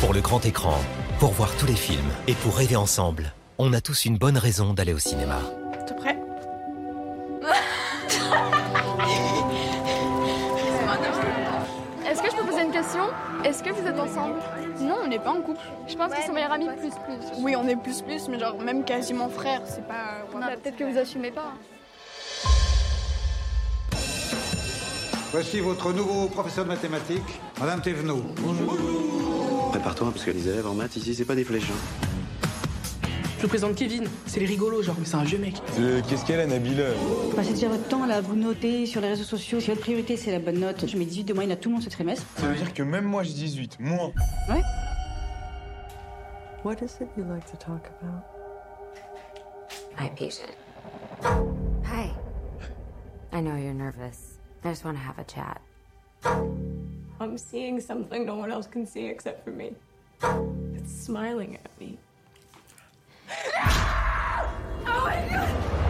Pour le grand écran, pour voir tous les films et pour rêver ensemble, on a tous une bonne raison d'aller au cinéma. T'es prêt? Est-ce que je peux poser une question? Est-ce que vous êtes ensemble? Non, on n'est pas en couple. Je pense qu'ils sont meilleurs amis plus plus. Oui, on est plus plus, mais genre même quasiment frères, c'est pas. Bah, Peut-être que vous assumez pas. Voici votre nouveau professeur de mathématiques, Madame Thévenot. Prépare-toi, parce que les élèves en maths ici, c'est pas des flèches. hein. Je vous présente Kevin, c'est les rigolos, genre, mais c'est un vieux mec. Euh, Qu'est-ce qu'elle a, Nabila Passez déjà votre temps là, à vous noter sur les réseaux sociaux. Si votre priorité c'est la bonne note, je mets 18 de moyenne à tout le monde ce trimestre. Ça veut dire que même moi j'ai 18, moi. Ouais. What is it you like to talk about? Hi, patient. Hi. I know you're nervous. I just want to have a chat. I'm seeing something no one else can see except for me. It's smiling at me. Oh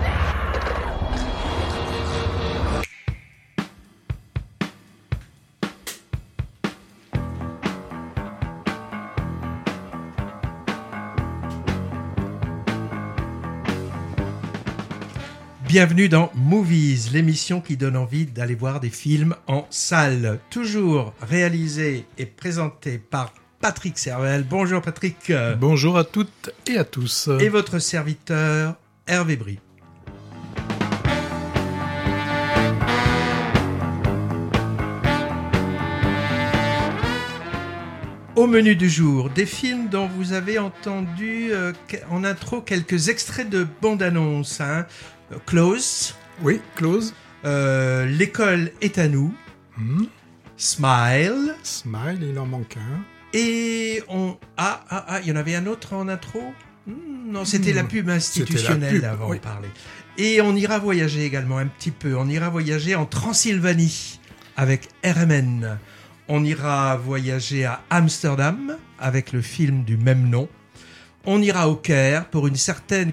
Bienvenue dans Movies, l'émission qui donne envie d'aller voir des films en salle. Toujours réalisé et présenté par Patrick Servel. Bonjour Patrick. Bonjour à toutes et à tous. Et votre serviteur Hervé Brie. Au menu du jour, des films dont vous avez entendu euh, en intro quelques extraits de bande-annonce. Hein. Close, Oui, Close, euh, L'école est à nous, hmm, Smile, Smile, il en manque un. et on... Ah, ah, ah, il y en avait un autre en intro? Hmm, Non, c'était Hmm, la pub c'était la institutionnelle pub, avant oui. de parler. Et on ira voyager également un petit peu. On ira voyager en Transylvanie avec RMN. On ira voyager à Amsterdam avec le film du même nom. On ira au Caire pour une certaine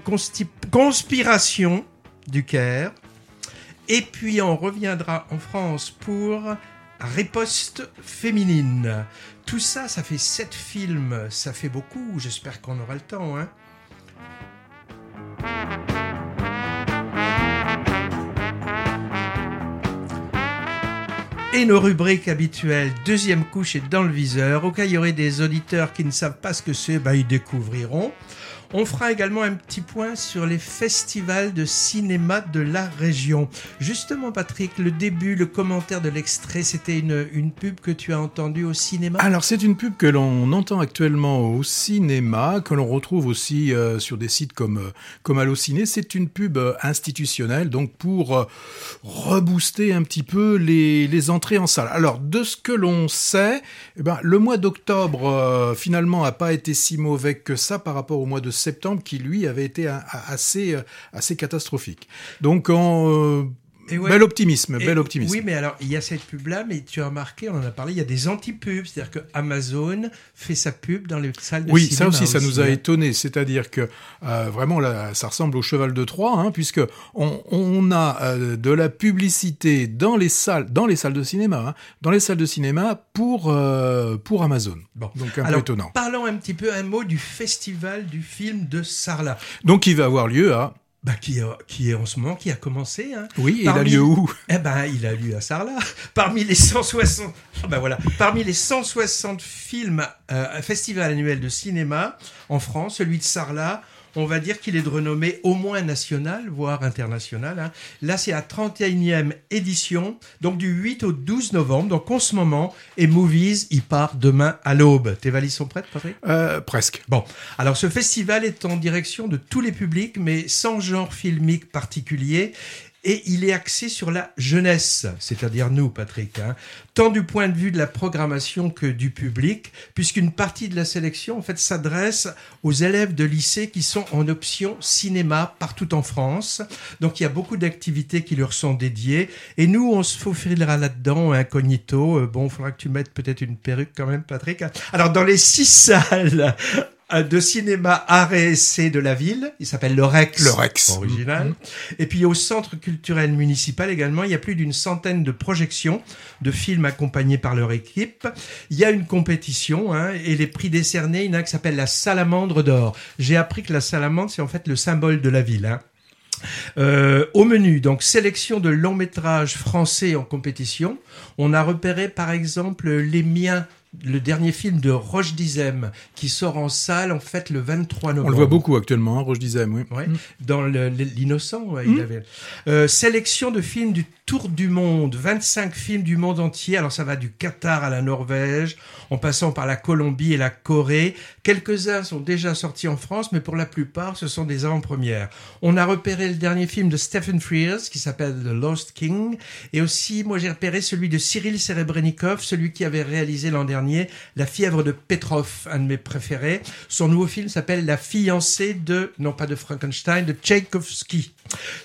conspiration du Caire. Et puis on reviendra en France pour Riposte féminine. Tout ça, ça fait sept films, ça fait beaucoup. J'espère qu'on aura le temps. Hein. Et nos rubriques habituelles, deuxième couche et dans le viseur. Au cas où il y aurait des auditeurs qui ne savent pas ce que c'est, bah, ils découvriront. On fera également un petit point sur les festivals de cinéma de la région. Justement, Patrick, le début, le commentaire de l'extrait, c'était une, une pub que tu as entendue au cinéma? Alors, c'est une pub que l'on entend actuellement au cinéma, que l'on retrouve aussi euh, sur des sites comme, euh, comme Allociné. C'est une pub euh, institutionnelle, donc pour rebooster un petit peu les, les entrées en salle. Alors, de ce que l'on sait, eh ben, le mois d'octobre, finalement, a pas été si mauvais que ça par rapport au mois de septembre, qui, lui, avait été assez, euh, assez catastrophique. Donc, en... Et ouais. Bel optimisme, Et- bel optimisme. Oui, mais alors, il y a cette pub-là, mais tu as remarqué, on en a parlé, il y a des anti-pubs. C'est-à-dire que Amazon fait sa pub dans les salles de Oui, cinéma. ça aussi, ça nous a étonné. C'est-à-dire que euh, vraiment, là, ça ressemble au cheval de Troie, hein, puisque on, on a euh, de la publicité dans les salles, dans les salles de cinéma, hein, dans les salles de cinéma pour euh, pour Amazon. Bon. Donc un Alors, peu étonnant. parlons un petit peu un mot du festival du film de Sarlat. Donc il va avoir lieu à Bah, qui, est- qui est en ce moment, qui a commencé. Hein. oui, il a lieu où? Eh ben, il a lieu à Sarlat. Parmi les 160, ah ben voilà, parmi les 160 films, euh, festival annuel de cinéma en France, celui de Sarlat, on va dire qu'il est de renommée au moins nationale, voire internationale. hein. Là, c'est la 31e édition, donc du 8 au 12 novembre, donc en ce moment, et Movies, il part demain à l'aube. Tes valises sont prêtes, Patrick? Euh, Presque. Bon, alors ce festival est en direction de tous les publics, mais sans genre filmique particulier. Et il est axé sur la jeunesse, c'est-à-dire nous, Patrick, hein, tant du point de vue de la programmation que du public, puisqu'une partie de la sélection, en fait, s'adresse aux élèves de lycée qui sont en option cinéma partout en France. Donc, il y a beaucoup d'activités qui leur sont dédiées. Et nous, on se faufilera là-dedans, incognito. Euh, Bon, il faudra que tu mettes peut-être une perruque quand même, Patrick. Alors, dans les six salles de cinéma art et essai de la ville. Il s'appelle le Rex. Le Rex. Original. Mhm. Et puis au centre culturel municipal également, il y a plus d'une centaine de projections de films accompagnés par leur équipe. Il y a une compétition hein, et les prix décernés, il y en a qui s'appelle la salamandre d'or. J'ai appris que la salamandre, c'est en fait le symbole de la ville. hein. Euh, au menu, donc sélection de longs métrages français en compétition. On a repéré par exemple Les Miens, le dernier film de Roche Dizem, qui sort en salle en fait le 23 novembre. On le voit beaucoup actuellement, hein, Roche Dizem, oui. Ouais, Mm. Dans l'innocent, ouais, Mm. il avait. Euh, sélection de films du tour du monde, 25 films du monde entier. Alors ça va du Qatar à la Norvège, en passant par la Colombie et la Corée. Quelques-uns sont déjà sortis en France, mais pour la plupart, ce sont des avant-premières. On a repéré le dernier film de Stephen Frears qui s'appelle The Lost King, et aussi, moi j'ai repéré celui de Cyril Serebrennikov, celui qui avait réalisé l'an dernier La fièvre de Petrov, un de mes préférés. Son nouveau film s'appelle La fiancée de, non pas de Frankenstein, de Tchaïkovski.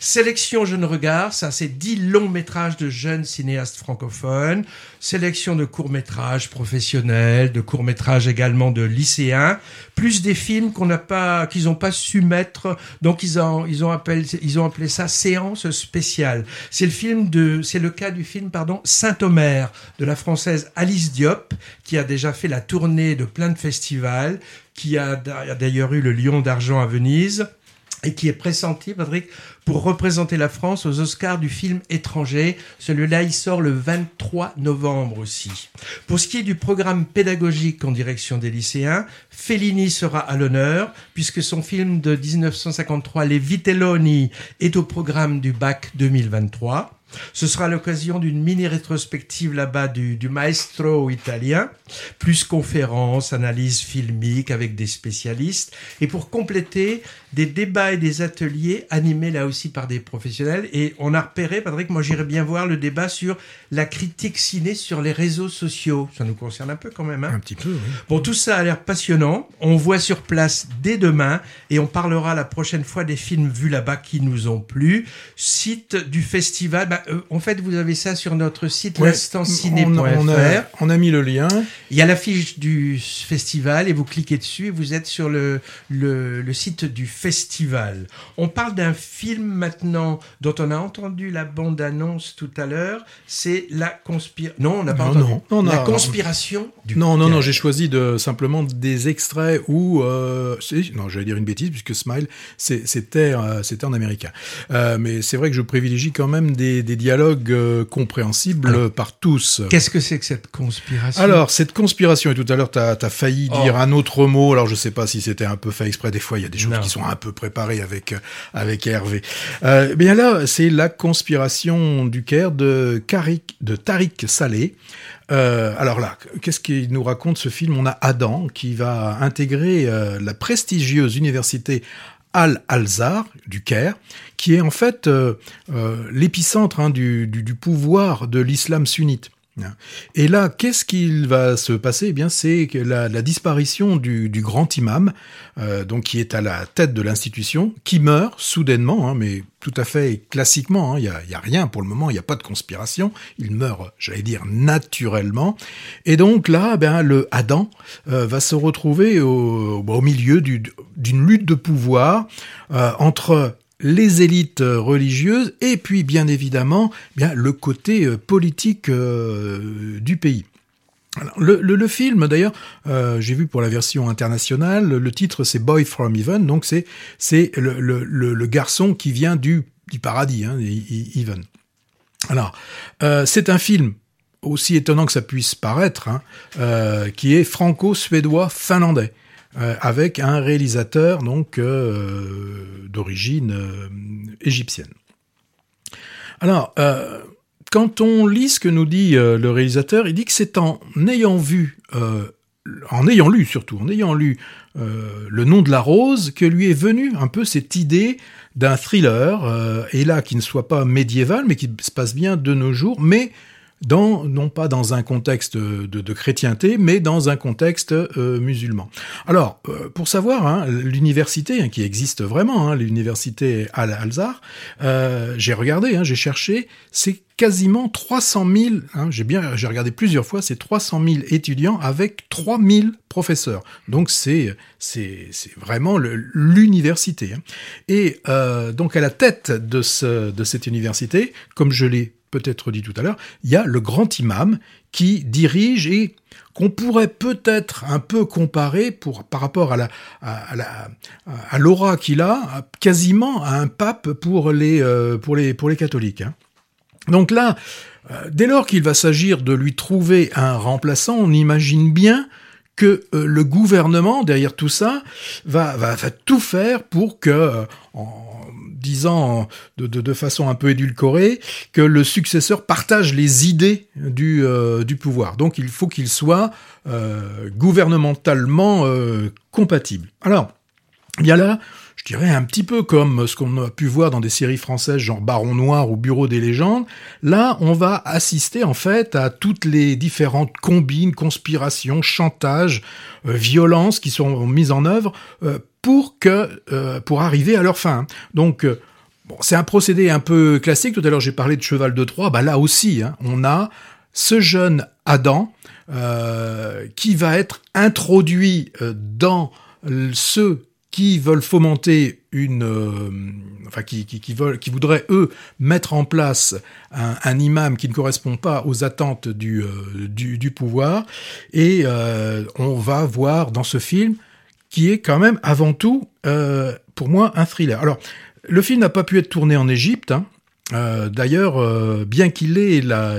Sélection Jeune Regard, ça c'est 10 longs métrages de jeunes cinéastes francophones. Sélection de courts métrages professionnels, de courts métrages également de lycéens, plus des films qu'on n'a pas, qu'ils n'ont pas su mettre. Donc ils ont, ils ont appelé, ils ont appelé ça séance spéciale. C'est le film de, c'est le cas du film pardon Saint-Omer de la française Alice Diop qui a déjà fait la tournée de plein de festivals, qui a d'ailleurs eu le Lion d'argent à Venise et qui est pressenti, Patrick, pour représenter la France aux Oscars du film étranger. Celui-là, il sort le 23 novembre aussi. Pour ce qui est du programme pédagogique en direction des lycéens, Fellini sera à l'honneur, puisque son film de 1953, Les Vitelloni, est au programme du bac 2023. Ce sera l'occasion d'une mini rétrospective là-bas du, du maestro italien, plus conférences, analyses filmiques avec des spécialistes, et pour compléter, des débats et des ateliers animés là aussi par des professionnels. Et on a repéré, Patrick, moi j'irais bien voir le débat sur la critique ciné sur les réseaux sociaux. Ça nous concerne un peu quand même. Hein Un petit peu, oui. Bon, tout ça a l'air passionnant. On voit sur place dès demain et on parlera la prochaine fois des films vus là-bas qui nous ont plu. Site du festival. Bah, euh, en fait, vous avez ça sur notre site Ouais, l'instantciné.fr. on, on a, on a mis le lien. Il y a l'affiche du festival et vous cliquez dessus et vous êtes sur le, le, le site du festival. On parle d'un film maintenant dont on a entendu la bande-annonce tout à l'heure. C'est la conspiration. Non, on n'a pas Non, entendu. non, non, la conspiration du Non, non, non, j'ai choisi de, simplement des extraits où... euh, non, j'allais dire une bêtise, puisque Smile, c'était euh, en américain. Euh, mais c'est vrai que je privilégie quand même des, des dialogues euh, compréhensibles Alors, par tous. Qu'est-ce que c'est que cette conspiration? Alors, cette conspiration, et tout à l'heure, tu as, failli Oh. dire un autre mot, alors je sais pas si c'était un peu fait exprès, des fois il y a des choses Non. qui sont un peu préparées avec, euh, avec Hervé. Euh, bien là, c'est la conspiration du Caire de, Karik, de Tariq Saleh. Euh, alors là, qu'est-ce qu'il nous raconte ce film? On a Adam qui va intégrer euh, la prestigieuse université Al-Azhar du Caire, qui est en fait euh, euh, l'épicentre hein, du pouvoir de l'islam sunnite. Et là, qu'est-ce qu'il va se passer? Eh bien, c'est la, la disparition du, grand imam, euh, donc qui est à la tête de l'institution, qui meurt soudainement, hein, mais tout à fait classiquement. hein, Il n'y a, a rien pour le moment, il n'y a pas de conspiration. Il meurt, j'allais dire, naturellement. Et donc là, ben, le Adam euh, va se retrouver au, au milieu du- d'une lutte de pouvoir euh, entre les élites euh, religieuses et puis bien évidemment bien le côté euh, politique euh, du pays. Le, le- film, d'ailleurs, j'ai vu pour la version internationale, le, titre c'est Boy from Heaven, donc c'est c'est le, garçon qui vient du, du paradis, hein. Alors, c'est un film aussi étonnant que ça puisse paraître, hein, qui est franco-suédois-finlandais, euh, avec un réalisateur donc euh, d'origine euh, égyptienne. Alors, quand on lit ce que nous dit le réalisateur, il dit que c'est en ayant vu, en ayant lu surtout, en ayant lu Le nom de la rose, que lui est venue un peu cette idée d'un thriller, et là qui ne soit pas médiéval, mais qui se passe bien de nos jours, mais non pas dans un contexte de, chrétienté, mais dans un contexte euh, musulman. Alors, euh, pour savoir, hein, l'université hein, qui existe vraiment, hein, l'université Al-Azhar, euh, j'ai regardé, j'ai cherché, c'est quasiment 300 000, hein, j'ai bien, j'ai regardé plusieurs fois, c'est 300 000 étudiants avec 3 000 professeurs. Donc c'est c'est c'est vraiment l'université. Et donc à la tête de ce de cette université, comme je l'ai peut-être dit tout à l'heure, il y a le grand imam qui dirige et qu'on pourrait peut-être un peu comparer par rapport à la, à, à la, l'aura qu'il a, quasiment à un pape pour les, euh, catholiques. hein. Donc là, euh, dès lors qu'il va s'agir de lui trouver un remplaçant, on imagine bien que euh, le gouvernement, derrière tout ça, va, va, va tout faire pour que, disant de, de, façon un peu édulcorée, que le successeur partage les idées du, euh, pouvoir. Donc il faut qu'il soit euh, gouvernementalement euh, compatible. Alors, il y a là, je dirais un petit peu comme ce qu'on a pu voir dans des séries françaises genre Baron Noir ou Bureau des légendes. Là, on va assister en fait à toutes les différentes combines, conspirations, chantages, violences qui sont mises en œuvre pour que euh, pour arriver à leur fin. Donc euh, c'est un procédé un peu classique. Tout à l'heure, j'ai parlé de cheval de Troie. Bah là aussi, hein, on a ce jeune Adam euh, qui va être introduit euh, dans ceux qui veulent fomenter une, enfin qui, qui, veulent, qui voudraient eux mettre en place un, imam qui ne correspond pas aux attentes du, du, du pouvoir, et on va voir dans ce film qui est quand même avant tout, euh, pour moi, un thriller. Alors, le film n'a pas pu être tourné en Égypte. hein. Euh, D'ailleurs, euh, bien qu'il ait la,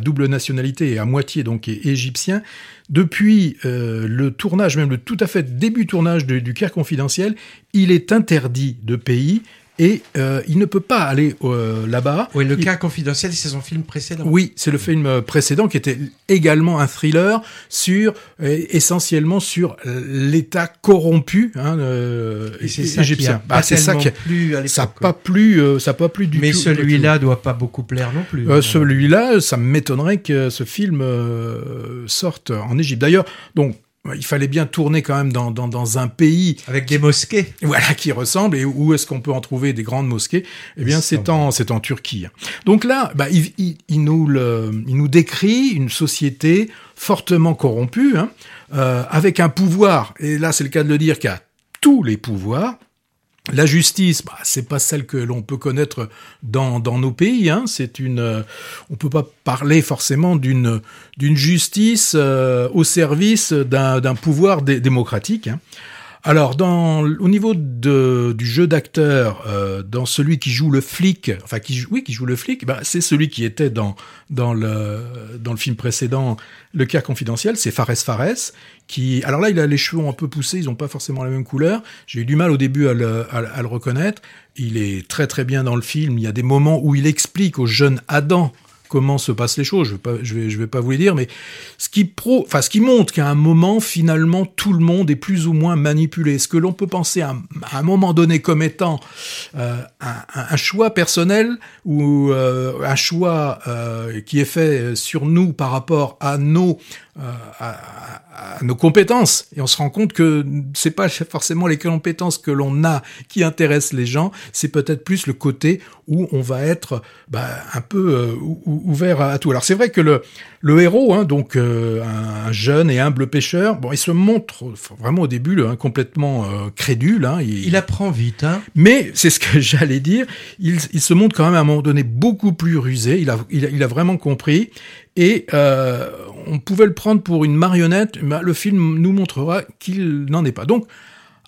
double nationalité et à moitié donc est égyptien, depuis le tournage, même le tout à fait début tournage du Caire confidentiel, il est interdit de pays et euh, il ne peut pas aller euh, là-bas. Oui, le Il- cas confidentiel, c'est son film précédent. oui, c'est le film euh, précédent qui était également un thriller sur euh, essentiellement sur l'État corrompu hein, euh, Et c'est ça qui égyptien. a Bah, c'est ça qui a- plu à l'époque, ça pas plu, ça pas plu du Mais tout. celui-là doit pas beaucoup plaire non plus. Euh, celui-là, ça m'étonnerait que ce film euh, sorte en Égypte. D'ailleurs, donc il fallait bien tourner quand même dans, dans, dans un pays avec des mosquées. Voilà, qui ressemble. Et où est-ce qu'on peut en trouver des grandes mosquées? Eh bien, c'est en c'est en Turquie. Donc là, bah, il, il, il nous le, il nous décrit une société fortement corrompue, hein, euh, avec un pouvoir. Et là, c'est le cas de le dire, qui a tous les pouvoirs. La justice, bah, c'est pas celle que l'on peut connaître dans, dans nos pays. Hein. C'est une, euh, on peut pas parler forcément d'une d'une justice euh, au service d'un pouvoir dé- démocratique. Hein. Alors, dans, au niveau de, du jeu d'acteur, euh, dans celui qui joue le flic, enfin qui joue, oui, qui joue le flic, bah, c'est celui qui était dans dans le dans le film précédent, Le Caire confidentiel, c'est Fares Fares, qui, alors là, il a les cheveux un peu poussés, ils n'ont pas forcément la même couleur. J'ai eu du mal au début à le, à le reconnaître. Il est très très bien dans le film. Il y a des moments où il explique au jeune Adam comment se passent les choses. Je vais pas, je vais, je vais pas vous les dire, mais ce qui pro, enfin, ce qui montre qu'à un moment, finalement, tout le monde est plus ou moins manipulé. Ce que l'on peut penser à, un- moment donné comme étant euh, un, choix personnel ou euh, un choix euh, qui est fait sur nous par rapport à nos à, nos compétences? Et on se rend compte que c'est pas forcément les compétences que l'on a qui intéressent les gens c'est peut-être plus le côté où on va être bah, un peu ouvert à, à tout alors c'est vrai que le le héros hein, donc euh, un, un jeune et humble pêcheur bon il se montre vraiment au début là, hein, complètement euh, crédule hein, il, Il apprend vite, hein. mais c'est ce que j'allais dire. Il, il se montre quand même à un moment donné beaucoup plus rusé. Il a, il a, il a vraiment compris. Et euh, on pouvait le prendre pour une marionnette, mais le film nous montrera qu'il n'en est pas. Donc,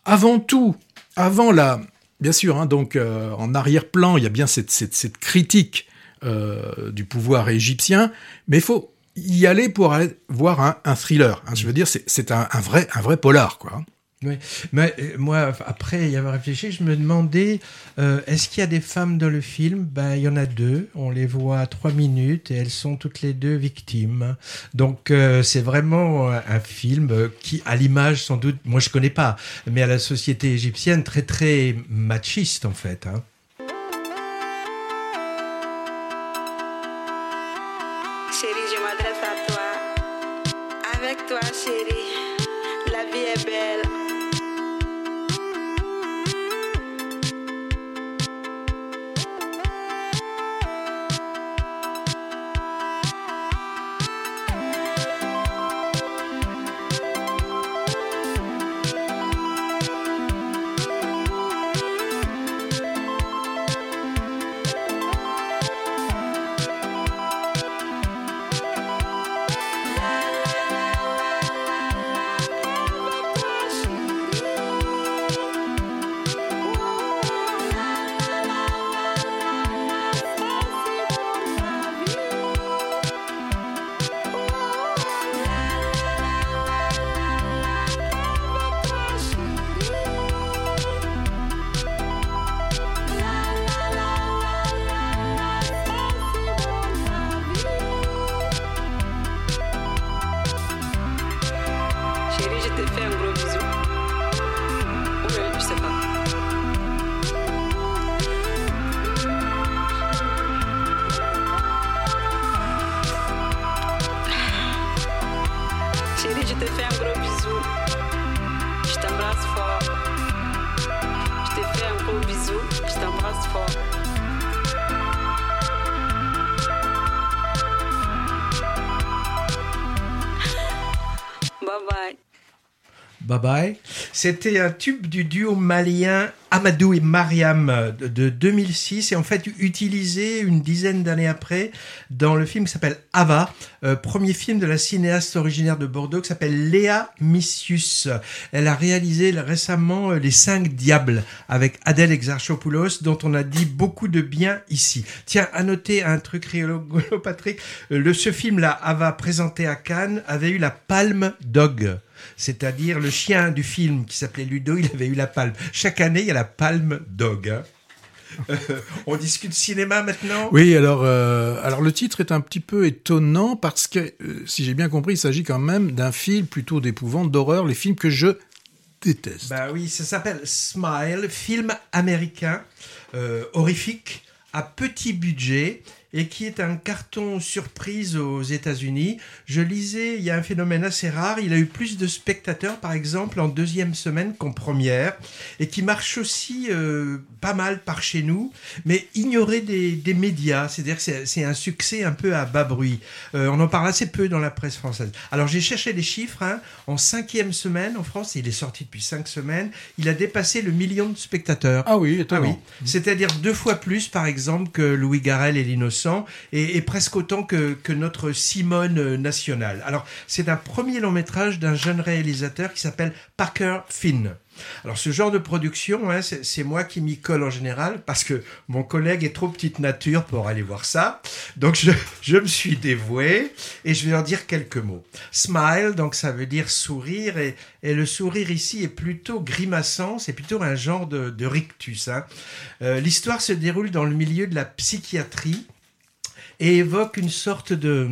avant tout, avant la, bien sûr, hein, donc euh, en arrière-plan, il y a bien cette, cette, cette critique euh, du pouvoir égyptien, mais il faut y aller pour aller voir un, thriller. hein. je veux dire, c'est un, vrai, un vrai polar, quoi. Oui, mais euh, moi, après y avoir réfléchi, je me demandais, euh, est-ce qu'il y a des femmes dans le film? Ben, il y en a deux. On les voit à trois minutes et elles sont toutes les deux victimes. Donc, c'est vraiment un film qui, à l'image, sans doute, moi je connais pas, mais à la société égyptienne, très très machiste en fait. Hein. C'était un tube du duo malien Amadou et Mariam de, de 2006 et en fait utilisé une dizaine d'années après dans le film qui s'appelle Ava, euh, premier film de la cinéaste originaire de Bordeaux qui s'appelle Léa Missius. Elle a réalisé récemment euh, Les Cinq Diables avec Adèle Exarchopoulos dont on a dit beaucoup de bien ici. Tiens, à noter un truc rigolo, Patrick, euh, le, ce film-là, Ava, présenté à Cannes, avait eu la Palme Dog. C'est-à-dire le chien du film qui s'appelait Ludo, il avait eu la palme. Chaque année, il y a la palme dog. hein. Euh, on discute cinéma maintenant? Oui, alors, euh, alors le titre est un petit peu étonnant parce que, euh, si j'ai bien compris, il s'agit quand même d'un film plutôt d'épouvante, d'horreur, les films que je déteste. Bah oui, ça s'appelle Smile, film américain, euh, horrifique, à petit budget et qui est un carton surprise aux États-Unis. Je lisais, il y a un phénomène assez rare, il a eu plus de spectateurs par exemple en deuxième semaine qu'en première et qui marche aussi euh, pas mal par chez nous, mais ignoré des, des médias, c'est-à-dire que c'est- un succès un peu à bas bruit. Euh, on en parle assez peu dans la presse française. Alors j'ai cherché les chiffres, hein. en cinquième semaine en France, il est sorti depuis cinq semaines, il a dépassé le million de spectateurs. Ah oui, étonnant. C'est-à-dire deux fois plus, par exemple, que Louis Garrel et l'Innocent, et, presque autant que, notre Simone nationale. Alors, c'est un premier long métrage d'un jeune réalisateur qui s'appelle Parker Finn. Alors, ce genre de production, hein, c'est moi qui m'y colle en général, parce que mon collègue est trop petite nature pour aller voir ça. Donc, je, me suis dévoué, et je vais en dire quelques mots. Smile, donc ça veut dire sourire, et, le sourire ici est plutôt grimaçant, c'est plutôt un genre de, de rictus. hein. Euh, L'histoire se déroule dans le milieu de la psychiatrie et évoque une sorte de,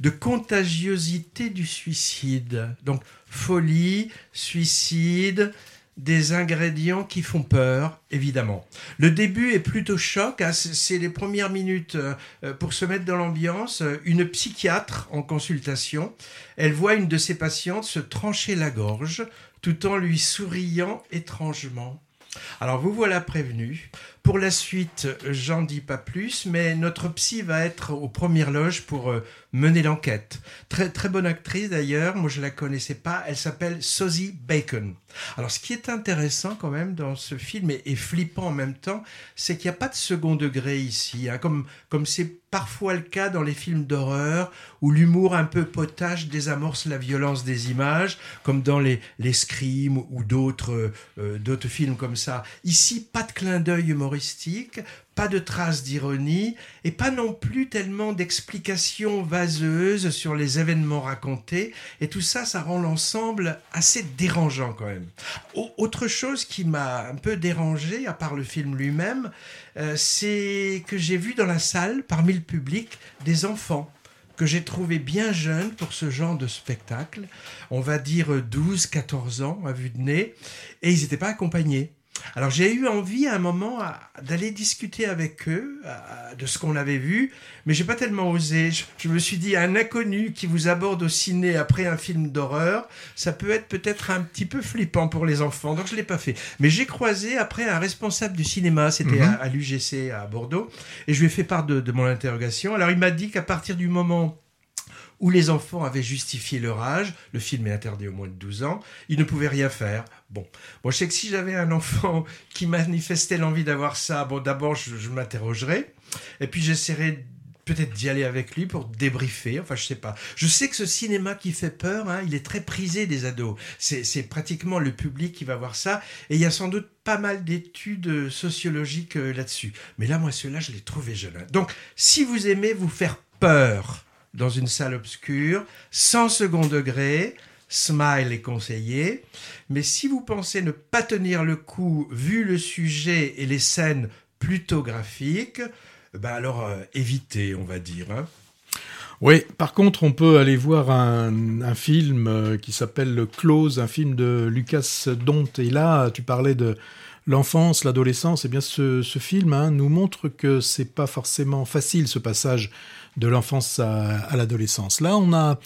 de contagiosité du suicide. Donc folie, suicide, des ingrédients qui font peur, évidemment. Le début est plutôt choc, hein, c'est les premières minutes euh, euh, pour se mettre dans l'ambiance. Une psychiatre en consultation, elle voit une de ses patientes se trancher la gorge tout en lui souriant étrangement. Alors vous voilà prévenu. Pour la suite, j'en dis pas plus, mais notre psy va être aux premières loges pour euh, mener l'enquête. Très très bonne actrice d'ailleurs, moi je la connaissais pas, elle s'appelle Sosie Bacon. Alors ce qui est intéressant quand même dans ce film et, flippant en même temps, c'est qu'il n'y a pas de second degré ici, hein, comme comme c'est parfois le cas dans les films d'horreur où l'humour un peu potache désamorce la violence des images, comme dans les les Scream ou d'autres euh, euh, films comme ça. Ici, pas de clin d'œil pas de traces d'ironie et pas non plus tellement d'explications vaseuses sur les événements racontés. Et tout ça, ça rend l'ensemble assez dérangeant quand même. Au- Autre chose qui m'a un peu dérangé, à part le film lui-même, euh, c'est que j'ai vu dans la salle, parmi le public, des enfants que j'ai trouvé bien jeunes pour ce genre de spectacle. On va dire 12, 14 ans à vue de nez. Et ils n'étaient pas accompagnés. Alors j'ai eu envie à un moment d'aller discuter avec eux à- de ce qu'on avait vu, mais j'ai pas tellement osé. Je, je me suis dit un inconnu qui vous aborde au ciné après un film d'horreur, ça peut être peut-être un petit peu flippant pour les enfants, donc je l'ai pas fait. Mais j'ai croisé après un responsable du cinéma, c'était Mhm. à, à l'UGC à Bordeaux, et je lui ai fait part de, de mon interrogation. Alors il m'a dit qu'à partir du moment où les enfants avaient justifié leur âge, le film est interdit au moins de 12 ans, ils ne pouvaient rien faire. Bon, bon je sais que si j'avais un enfant qui manifestait l'envie d'avoir ça, bon, d'abord, je, m'interrogerais, et puis j'essaierais peut-être d'y aller avec lui pour débriefer, enfin, je sais pas. Je sais que ce cinéma qui fait peur, hein, il est très prisé des ados. C'est pratiquement le public qui va voir ça, et il y a sans doute pas mal d'études sociologiques euh, là-dessus. Mais là, moi, celui-là, je l'ai trouvé jeune. hein. Donc, si vous aimez vous faire peur dans une salle obscure, sans second degré, Smile est conseillé. Mais si vous pensez ne pas tenir le coup, vu le sujet et les scènes plutôt graphiques, ben alors euh, évitez, on va dire. hein. Oui, par contre, on peut aller voir un, un film euh, qui s'appelle Close, un film de Lucas Dont. Et là, tu parlais de l'enfance, l'adolescence. Et bien, ce, film hein, nous montre que c'est pas forcément facile ce passage de l'enfance à, l'adolescence. Là, on a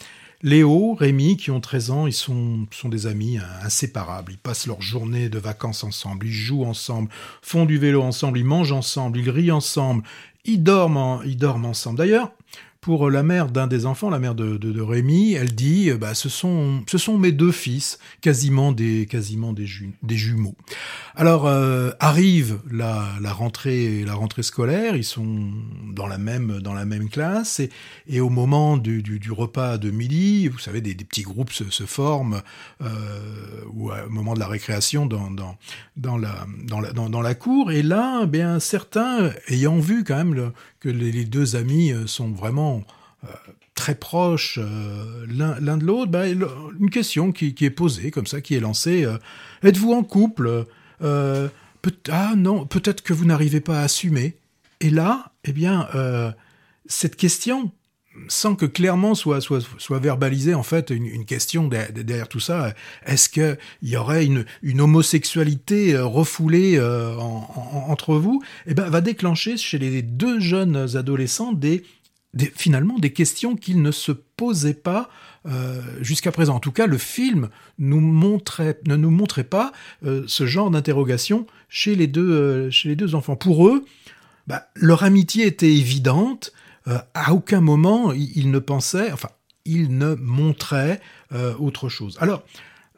Léo, Rémi, qui ont 13 ans, ils sont, des amis inséparables. Ils passent leur journée de vacances ensemble, ils jouent ensemble, font du vélo ensemble, ils mangent ensemble, ils rient ensemble, ils dorment, en- ils dorment ensemble. D'ailleurs, pour la mère d'un des enfants, la mère de, de, Rémi, elle dit euh, bah, ce, sont, ce sont mes deux fils, quasiment des, jumeaux. Alors euh, arrive la, la, rentrée, la rentrée scolaire, ils sont dans la même, classe, et, au moment du, repas de midi, vous savez, des, petits groupes se, forment, euh, ou au moment de la récréation dans, la, dans la cour, et là, eh bien, certains, ayant vu quand même le- que les, deux amis euh, sont vraiment euh, très proches euh, l'un de l'autre, bah, une question qui, est posée comme ça, qui est lancée. Êtes-vous en couple Ah non, peut-être que vous n'arrivez pas à assumer. Et là, eh bien, cette question, sans que clairement soit, soit, soit verbalisée en fait une, question derrière, tout ça, est-ce qu'il y aurait une, une homosexualité euh, refoulée euh, en- en- entre vous? Eh ben, va déclencher chez les deux jeunes adolescents des, finalement des questions qu'ils ne se posaient pas euh, jusqu'à présent. En tout cas, le film nous montrait, ne nous montrait pas ce genre d'interrogation chez les deux chez les deux enfants. Pour eux, bah, leur amitié était évidente. Euh, à aucun moment ils ne pensaient, enfin, ils ne montraient euh, autre chose. Alors,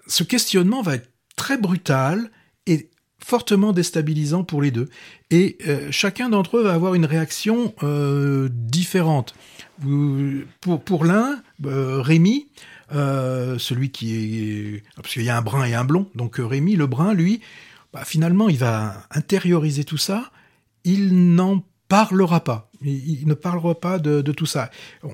ce questionnement va être très brutal et fortement déstabilisant pour les deux. Et euh, chacun d'entre eux va avoir une réaction euh, différente. Pour pour l'un, Rémi, celui qui est... Parce qu'il y a un brun et un blond. Donc Rémi, le brun, lui, bah, finalement, il va intérioriser tout ça. Il n'en parlera pas. Il, ne parlera pas de, tout ça.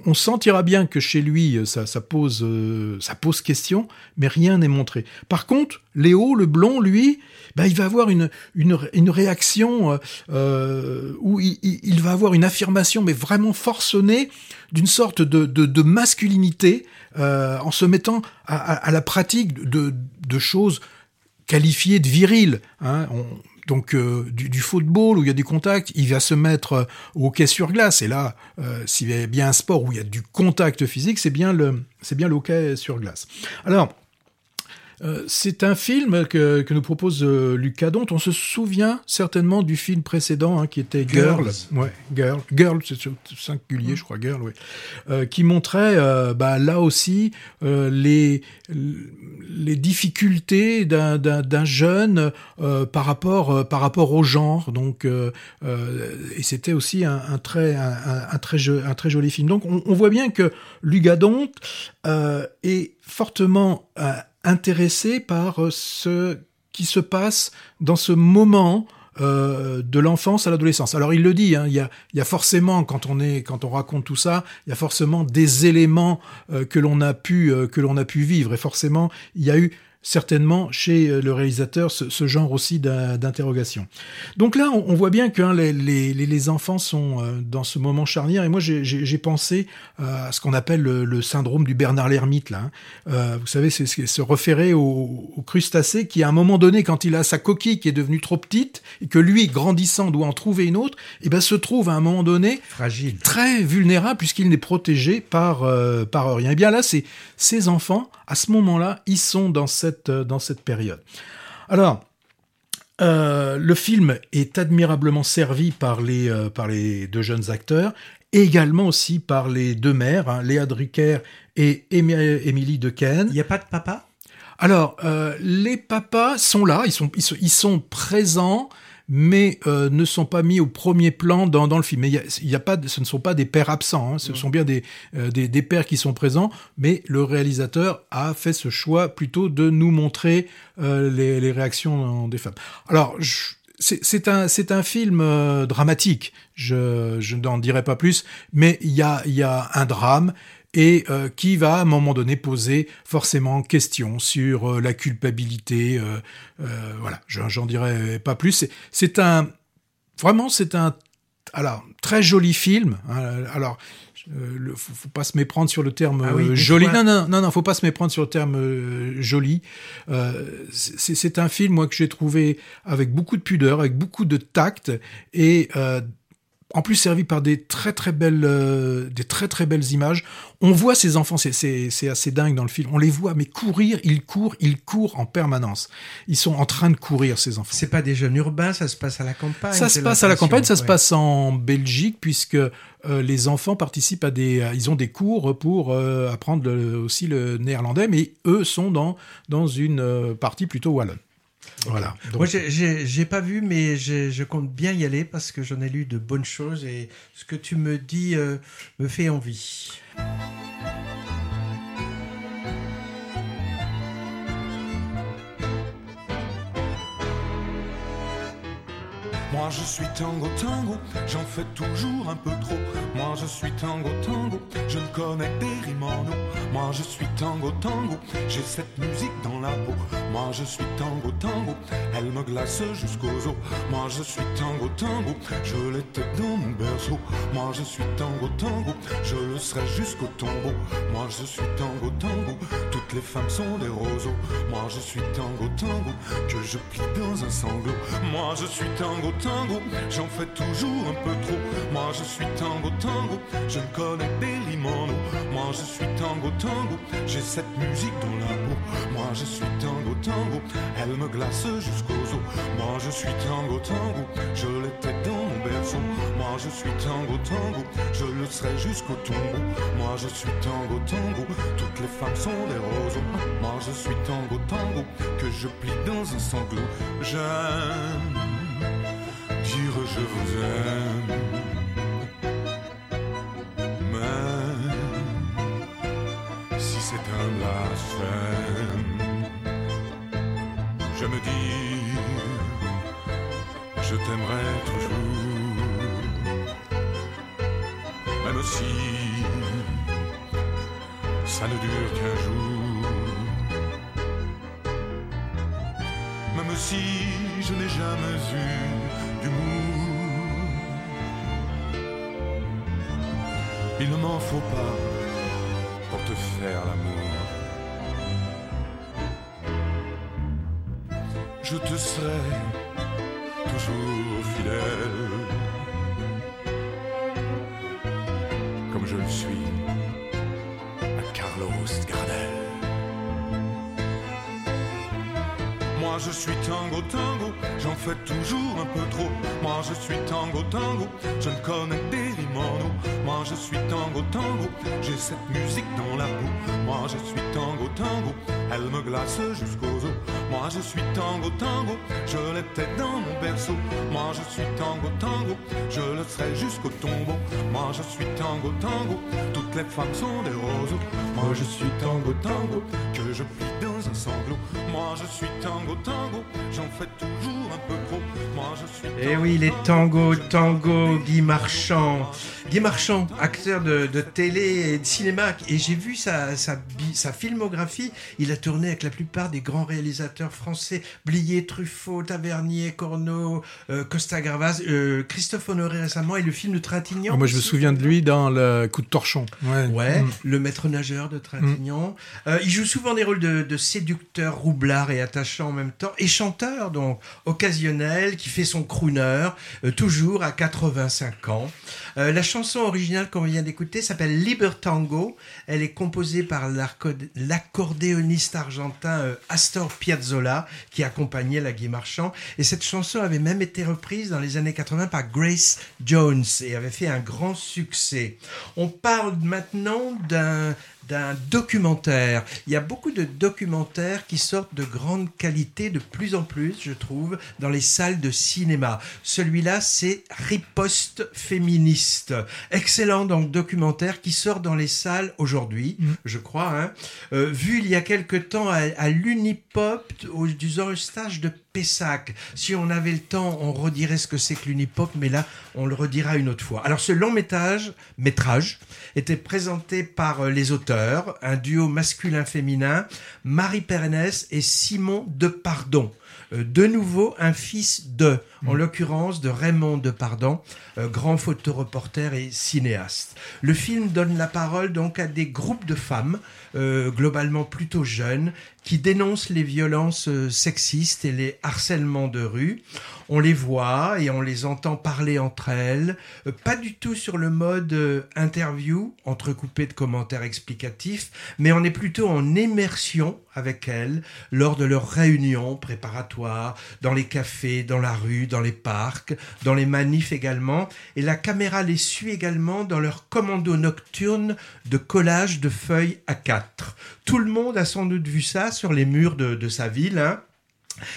On sentira bien que chez lui, euh, ça, pose, euh, ça pose question, mais rien n'est montré. Par contre, Léo, le blond, lui, bah, il va avoir une, une, réaction euh, où il, va avoir une affirmation, mais vraiment forcenée, d'une sorte de, de, masculinité, en se mettant à, la pratique de, de choses qualifiées de viriles. Hein. On- donc euh, du, football où il y a du contact, il va se mettre euh, au hockey sur glace. Et là, euh, s'il y a bien un sport où il y a du contact physique, c'est bien le, c'est bien le hockey sur glace. Alors, euh, c'est un film que, que nous propose euh, Lucas Dont. On se souvient certainement du film précédent hein, qui était Girl. Girls. Ouais, Girl. Girl, c'est singulier, je crois, Girl, oui. Euh, qui montrait euh, bah, là aussi euh, les, les difficultés d'un- jeune euh, par, rapport, par rapport au genre. Donc, euh, euh, et c'était aussi un, un très, un, un- très un très joli film. Donc, on, on voit bien que Lugadon euh, est fortement euh, intéressé par euh, ce qui se passe dans ce moment euh, de l'enfance à l'adolescence. Alors il le dit, hein, il, y a, forcément quand on est, quand on raconte tout ça, il y a forcément des éléments euh, que l'on a pu, que l'on a pu vivre, et forcément il y a eu certainement chez euh, le réalisateur ce, ce genre aussi d'in- d'interrogation. Donc là, on, on voit bien que hein, les, les, les- les enfants sont euh, dans ce moment charnière. Et moi, j'ai- pensé euh, à ce qu'on appelle le, le syndrome du Bernard l'ermite. Là, hein. Vous savez, c'est c'est se référer au, au crustacé qui, à un moment donné, quand il a sa coquille qui est devenue trop petite et que lui, grandissant, doit en trouver une autre, et ben se trouve à un moment donné fragile, très vulnérable puisqu'il n'est protégé par euh, par rien. Et bien là, c'est ces enfants à ce moment-là, ils sont dans cette euh, dans cette période. Alors. Euh, le film est admirablement servi par les, euh, par les deux jeunes acteurs, et également aussi par les deux mères, hein, Léa Drucker et Émi- Émilie Dequesne. Il n'y a pas de papa? Alors, euh, les papas sont là, ils sont, ils sont, ils sont présents, mais euh, ne sont pas mis au premier plan dans, dans le film. Mais il y a, y a pas, ce ne sont pas des pères absents, hein, ce sont bien des, euh, des, des pères qui sont présents, mais le réalisateur a fait ce choix plutôt de nous montrer euh, les, les réactions des femmes. Alors, je- c'est un, c'est un film euh, dramatique, je, je n'en dirai pas plus, mais il y a, il y a un drame et euh, qui va à un moment donné poser forcément question sur euh, la culpabilité. euh, euh, voilà, je- j'en dirai pas plus. C'est- un vraiment c'est un alors très joli film. hein, alors euh, le, faut, faut pas se méprendre sur le terme Ah oui, euh, joli. Non, non, non, non, faut pas se méprendre sur le terme euh, joli. Euh, c'est c'est un film moi que j'ai trouvé avec beaucoup de pudeur, avec beaucoup de tact et euh, en plus servi par des très très belles euh, des très très belles images. On voit ces enfants, c'est c'est c'est assez dingue dans le film. On les voit mais courir, ils courent, ils courent en permanence. Ils sont en train de courir ces enfants. C'est pas des jeunes urbains, ça se passe à la campagne. Ça se passe à la campagne, ça se passe en Belgique puisque euh, les enfants participent à des, à- ils ont des cours pour euh, apprendre le- aussi le néerlandais, mais eux sont dans dans une euh, partie plutôt wallonne. Voilà. Donc, Moi, j'ai- pas vu, mais je compte bien y aller parce que j'en ai lu de bonnes choses et ce que tu me dis euh, me fait envie. Moi je suis tango tango, j'en fais toujours un peu trop. Moi je suis tango tango, je ne connais des rimes en eau. Moi je suis tango tango, j'ai cette musique dans la peau. Moi je suis tango tango, elle me glace jusqu'aux os. Moi je suis tango tango, je l'étais dans mon berceau. Moi je suis tango tango, je le serai jusqu'au tombeau. Moi je suis tango tango, toutes les femmes sont des roseaux. Moi je suis tango tango, que je plie dans un sanglot. Moi je suis tango tango, j'en fais toujours un peu trop. Moi je suis tango tango, je connais des eau. Moi je suis tango tango, j'ai cette musique dans la peau. Moi je suis tango tango, elle me glace jusqu'aux os. Moi je suis tango tango, je l'étais dans mon berceau. Moi je suis tango tango, je le serai jusqu'au tombeau. Moi je suis tango tango, toutes les femmes sont des roseaux. Moi je suis tango tango, que je plie dans un sanglot. J'aime je vous aime. Mais si c'est un blasphème, je me dis, je t'aimerai toujours. Même si ça ne dure qu'un jour. Même si je n'ai jamais eu d'humour. Il ne m'en faut pas pour te faire l'amour. Je te serai toujours fidèle. Comme je le suis à Carlos. Moi je suis tango tango, j'en fais toujours un peu trop. Moi je suis tango tango, je ne connais des rimes. Moi je suis tango tango, j'ai cette musique dans la peau. Moi je suis tango tango, elle me glace jusqu'aux os. Moi je suis tango tango, je l'étais dans mon berceau. Moi je suis tango tango, je le serai jusqu'au tombeau. Moi je suis tango tango, toutes les femmes sont des roseaux. Moi je suis tango tango, que je plie dans un sanglot. Moi je suis tango tango, j'en fais toujours un peu trop. Moi je suis Eh oui, les tangos, tango, Guy Marchand. Guy Marchand, acteur de, de télé et de cinéma, et j'ai vu sa, sa, filmographie. Il a tourné avec la plupart des grands réalisateurs français Blier, Truffaut, Tavernier, Corneau, euh, Costa Gavras, euh, Christophe Honoré récemment, et le film de Trintignant. Ah, Moi, je me souviens de lui dans le coup de torchon. Ouais. Ouais, Mm. le maître nageur de Trintignant. Euh, il joue souvent des rôles de, de séducteur, et attachant en même temps, et chanteur, donc occasionnel, qui fait son crooner, euh, toujours à 85 ans. Euh, la chanson originale qu'on vient d'écouter s'appelle Libertango. Elle est composée par l'accordéoniste argentin euh, Astor Piazzolla, qui accompagnait la Guy Marchand. Et cette chanson avait même été reprise dans les années 80 par Grace Jones et avait fait un grand succès. On parle maintenant d'un d'un documentaire. Il y a beaucoup de documentaires qui sortent de grande qualité de plus en plus, je trouve, dans les salles de cinéma. Celui-là, c'est Riposte féministe. Excellent donc documentaire qui sort dans les salles aujourd'hui, je crois. Hein. Euh, vu il y a quelque temps à, à l'Unipop au- du stage de Pessac. Si on avait le temps, on redirait ce que c'est que l'Unipop, mais là, on le redira une autre fois. Alors, ce long métrage, métrage était présenté par euh, les auteurs, un duo masculin-féminin, Marie Pernès et Simon Depardon. Euh, de nouveau, un fils de, en l'occurrence de Raymond Depardon, euh, grand photoreporter et cinéaste. Le film donne la parole donc à des groupes de femmes, euh, globalement plutôt jeunes, qui dénoncent les violences euh, sexistes et les harcèlements de rue. On les voit et on les entend parler entre elles, pas du tout sur le mode interview, entrecoupé de commentaires explicatifs, mais on est plutôt en immersion avec elles lors de leurs réunions préparatoires, dans les cafés, dans la rue, dans les parcs, dans les manifs également, et la caméra les suit également dans leur commando nocturne de collage de feuilles à quatre. Tout le monde a sans doute vu ça sur les murs de, de sa ville, hein.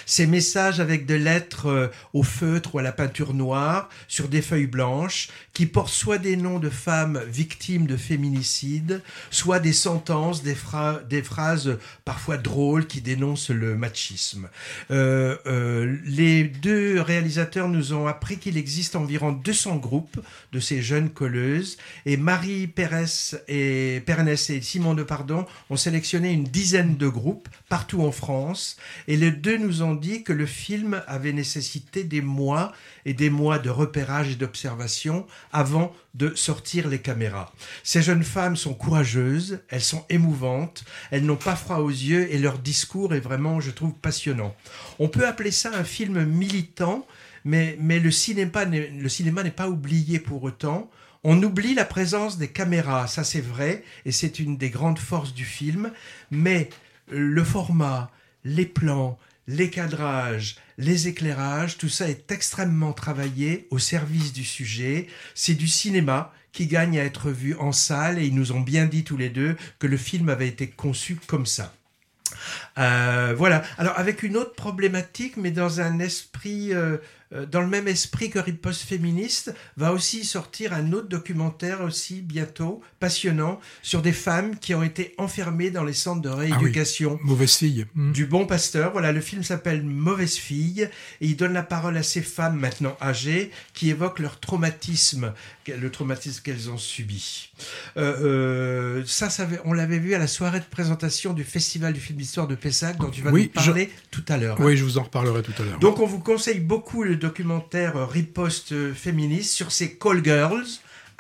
Ces messages avec des lettres euh, au feutre ou à la peinture noire sur des feuilles blanches qui portent soit des noms de femmes victimes de féminicide, soit des sentences, des, phra- des phrases parfois drôles qui dénoncent le machisme. Euh, euh, les deux réalisateurs nous ont appris qu'il existe environ 200 groupes de ces jeunes colleuses et Marie Pérez et Pernès et Simon de Pardon ont sélectionné une dizaine de groupes partout en France et les deux nous ont dit que le film avait nécessité des mois et des mois de repérage et d'observation avant de sortir les caméras. Ces jeunes femmes sont courageuses, elles sont émouvantes, elles n'ont pas froid aux yeux et leur discours est vraiment, je trouve, passionnant. On peut appeler ça un film militant, mais, mais le cinéma n'est pas oublié pour autant. On oublie la présence des caméras, ça c'est vrai, et c'est une des grandes forces du film, mais le format, les plans, les cadrages, les éclairages, tout ça est extrêmement travaillé au service du sujet. C'est du cinéma qui gagne à être vu en salle et ils nous ont bien dit tous les deux que le film avait été conçu comme ça. Euh, voilà. Alors avec une autre problématique, mais dans un esprit, euh, dans le même esprit que Riposte féministe, va aussi sortir un autre documentaire aussi bientôt passionnant sur des femmes qui ont été enfermées dans les centres de rééducation. Mauvaise fille. Mm. Du bon pasteur. Voilà, le film s'appelle Mauvaise fille et il donne la parole à ces femmes maintenant âgées qui évoquent leur traumatisme, le traumatisme qu'elles ont subi. Euh, euh, ça, on l'avait vu à la soirée de présentation du Festival du film d'histoire de Pessac dont tu vas Oui, nous parler tout à l'heure. hein. Oui, je vous en reparlerai tout à l'heure. Donc on vous conseille beaucoup le documentaire Riposte féministe sur ces call girls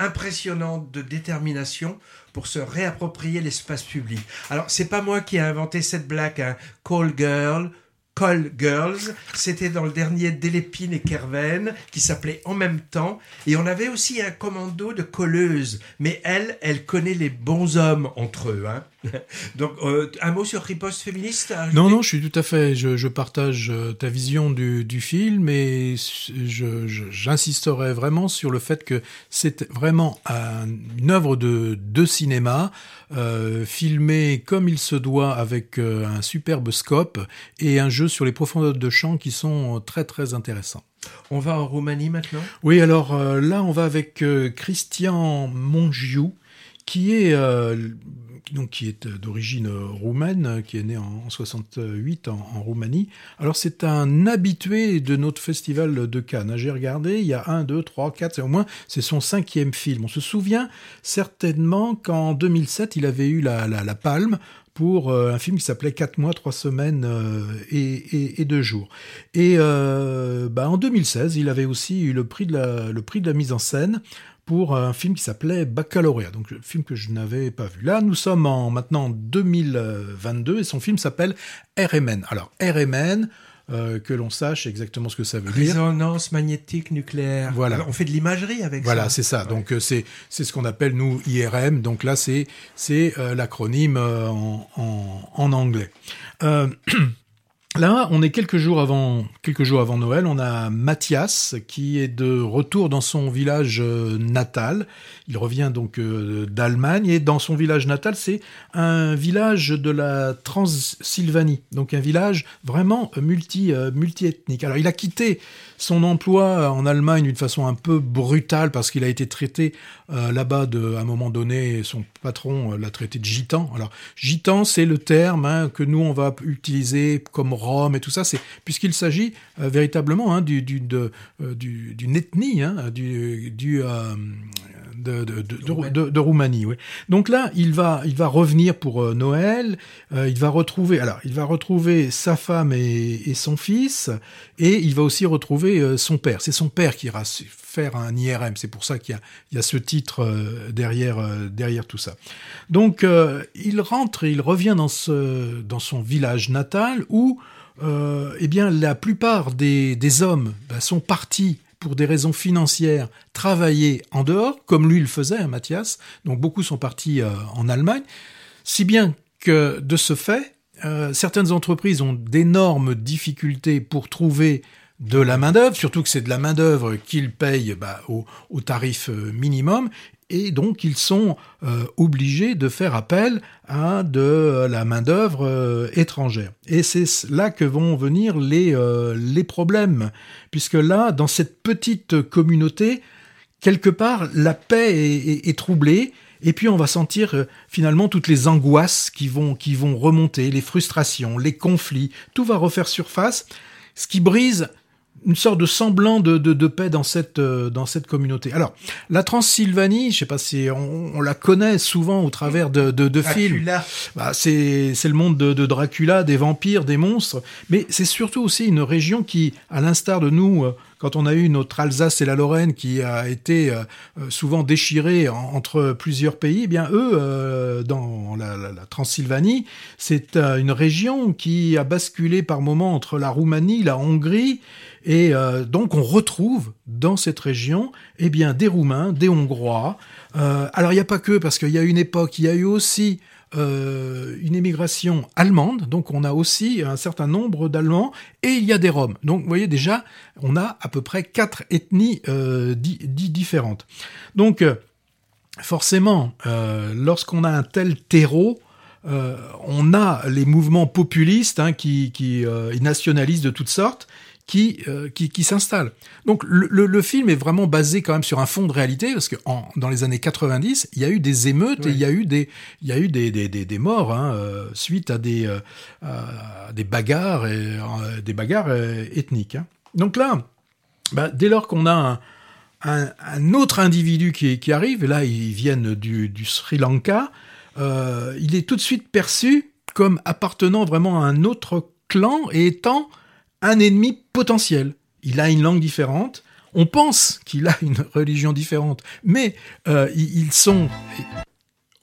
impressionnantes de détermination pour se réapproprier l'espace public. Alors c'est pas moi qui ai inventé cette blague, hein. call girl. Call Girls, c'était dans le dernier d'Elépine et Kerven qui s'appelait En même temps et on avait aussi un commando de colleuses mais elle, elle connaît les bons hommes entre eux. Hein. Donc euh, un mot sur Riposte féministe Non, non, je suis tout à fait. Je, je partage euh, ta vision du, du film et je- je- j'insisterai vraiment sur le fait que c'est vraiment un- une œuvre de, de cinéma euh, filmée comme il se doit avec un superbe scope et un jeu sur les profondeurs de champ qui sont très très intéressants. On va en Roumanie maintenant? Oui, alors euh, là, on va avec Christian Mongiou, qui est donc qui est d'origine roumaine, qui est né en, en 68 en, Roumanie. Alors c'est un habitué de notre festival de Cannes. J'ai regardé, il y a un, deux, trois, quatre, au moins c'est son cinquième film. On se souvient certainement qu'en 2007 il avait eu la, la, la palme pour euh, un film qui s'appelait 4 mois, 3 semaines euh, et, et, et 2 jours. Et euh, bah, en 2016, il avait aussi eu le prix de la, le prix de la mise en scène pour un film qui s'appelait Baccalauréat, donc un film que je n'avais pas vu. Là, nous sommes en maintenant 2022 et son film s'appelle RMN. Alors RMN, euh, que l'on sache exactement ce que ça veut dire. Résonance magnétique nucléaire. Voilà. On fait de l'imagerie avec voilà, ça. Voilà, c'est ça. Ouais. Donc euh, c'est c'est ce qu'on appelle nous IRM. Donc là c'est c'est euh, l'acronyme en, en, en anglais. Là, on est quelques jours avant Noël. On a Mathias qui est de retour dans son village natal. Il revient donc d'Allemagne et dans son village natal, c'est un village de la Transylvanie, donc un village vraiment multi multi-ethnique. Alors, il a quitté son emploi en Allemagne d'une façon un peu brutale parce qu'il a été traité euh, là-bas de, à un moment donné, son patron euh, l'a traité de gitan. Alors, gitan, c'est le terme hein, que nous on va utiliser comme Rome et tout ça, c'est puisqu'il s'agit euh, véritablement hein, d'une du, du, du, ethnie, hein, du, du de, de, de, de, de, Roumanie. Oui. Donc là, il va, il va revenir pour euh, Noël. Euh, il va retrouver, alors, il va retrouver sa femme et, et son fils, et il va aussi retrouver euh, son père. C'est son père qui ira faire un IRM. C'est pour ça qu'il y a, il y a ce titre derrière, derrière tout ça. Donc, il rentre et il revient dans ce, dans son village natal où, eh bien, la plupart des, des hommes ben, sont partis pour des raisons financières, travailler en dehors, comme lui le faisait, hein, Mathias. Donc beaucoup sont partis euh, en Allemagne. Si bien que de ce fait, euh, certaines entreprises ont d'énormes difficultés pour trouver de la main-d'œuvre, surtout que c'est de la main-d'œuvre qu'ils payent bah, au, au, tarif minimum, et donc ils sont euh, obligés de faire appel à de la main-d'œuvre euh, étrangère. Et c'est là que vont venir les, euh, les problèmes, puisque là, dans cette petite communauté, quelque part, la paix est, est, troublée. Et puis on va sentir finalement toutes les angoisses qui vont, qui vont remonter, les frustrations, les conflits, tout va refaire surface, ce qui brise une sorte de semblant de, de, de paix dans cette, euh, dans cette communauté. Alors, la Transylvanie, je sais pas si on, on la connaît souvent au travers de, de, de films. Bah, c'est, c'est le monde de, de Dracula, des vampires, des monstres, mais c'est surtout aussi une région qui, à l'instar de nous, euh, quand on a eu notre Alsace et la Lorraine qui a été euh, souvent déchirée en, entre plusieurs pays, eh bien eux, euh, dans la, Transylvanie, c'est euh, une région qui a basculé par moments entre la Roumanie, la Hongrie, et euh, donc on retrouve dans cette région, eh bien des Roumains, des Hongrois. alors il n'y a pas que parce qu'il y a une époque, il y a eu aussi euh, une émigration allemande, donc on a aussi un certain nombre d'Allemands, et il y a des Roms. Donc vous voyez déjà, on a à peu près quatre ethnies euh, di di différentes. Donc euh, forcément, lorsqu'on a un tel terreau, on a les mouvements populistes hein, qui, qui nationalisent de toutes sortes, qui, euh, qui, qui s'installe. Donc le, le, le, film est vraiment basé quand même sur un fond de réalité parce que en, dans les années 90, il y a eu des émeutes et il y a eu des il y a eu des des, des, des morts hein, euh, suite à des euh, des bagarres et des bagarres ethniques. Hein. Donc là, bah, dès lors qu'on a un, un, un, autre individu qui, qui arrive, et là ils viennent du, du Sri Lanka, il est tout de suite perçu comme appartenant vraiment à un autre clan et étant un ennemi potentiel. Il a une langue différente. On pense qu'il a une religion différente, mais euh, ils sont.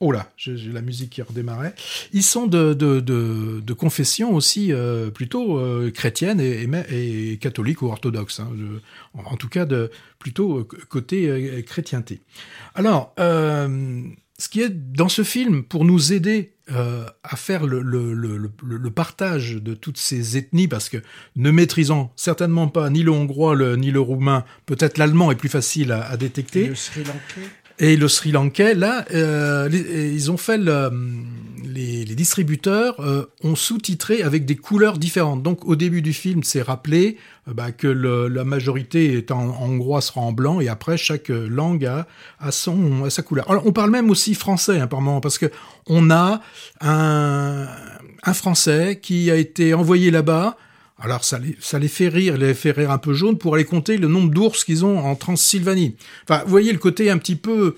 Oh là, j'ai la musique qui redémarrait. Ils sont de, confession aussi euh, plutôt euh, chrétienne et, catholique ou orthodoxe. Hein, de, en, tout cas, de, plutôt côté chrétienté. Alors, ce qui est dans ce film pour nous aider euh, à faire le, partage de toutes ces ethnies, parce que ne maîtrisant certainement pas ni le hongrois ni le roumain, peut-être l'allemand est plus facile à, à détecter. Et le Sri Lankais, là, euh, les- ils ont fait le- les, distributeurs euh, ont sous-titré avec des couleurs différentes. Donc au début du film, c'est rappelé euh, bah, que le- la majorité est en hongrois sera en blanc et après chaque langue a, a son a sa couleur. Alors, on parle même aussi français hein, par moment parce que on a un, un français qui a été envoyé là-bas. Alors ça les, ça les fait rire, les fait rire un peu jaune pour aller compter le nombre d'ours qu'ils ont en Transylvanie. Enfin, vous voyez le côté un petit peu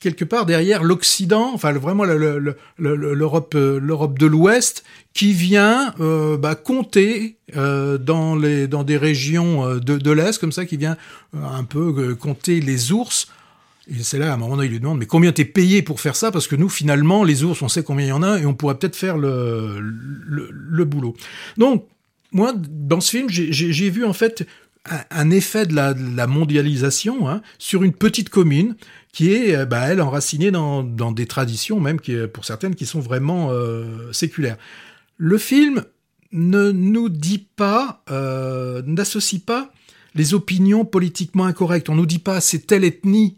quelque part derrière l'Occident, enfin vraiment le- le- le- le- l'Europe, euh, l'Europe de l'Ouest, qui vient euh, bah, compter euh, dans les dans des régions euh, de, de l'Est comme ça, qui vient un peu compter les ours. Et c'est là, à un moment donné, il lui demande, mais combien t'es payé pour faire ça? Parce que nous, finalement, les ours, on sait combien il y en a et on pourrait peut-être faire le, le, le boulot. Donc, moi, dans ce film, j'ai- vu en fait un, effet de la, mondialisation hein, sur une petite commune qui est, euh, bah, elle, enracinée dans, des traditions, même euh, pour certaines, qui sont vraiment euh, séculaires. Le film ne nous dit pas, n'associe pas les opinions politiquement incorrectes. On nous dit pas c'est telle ethnie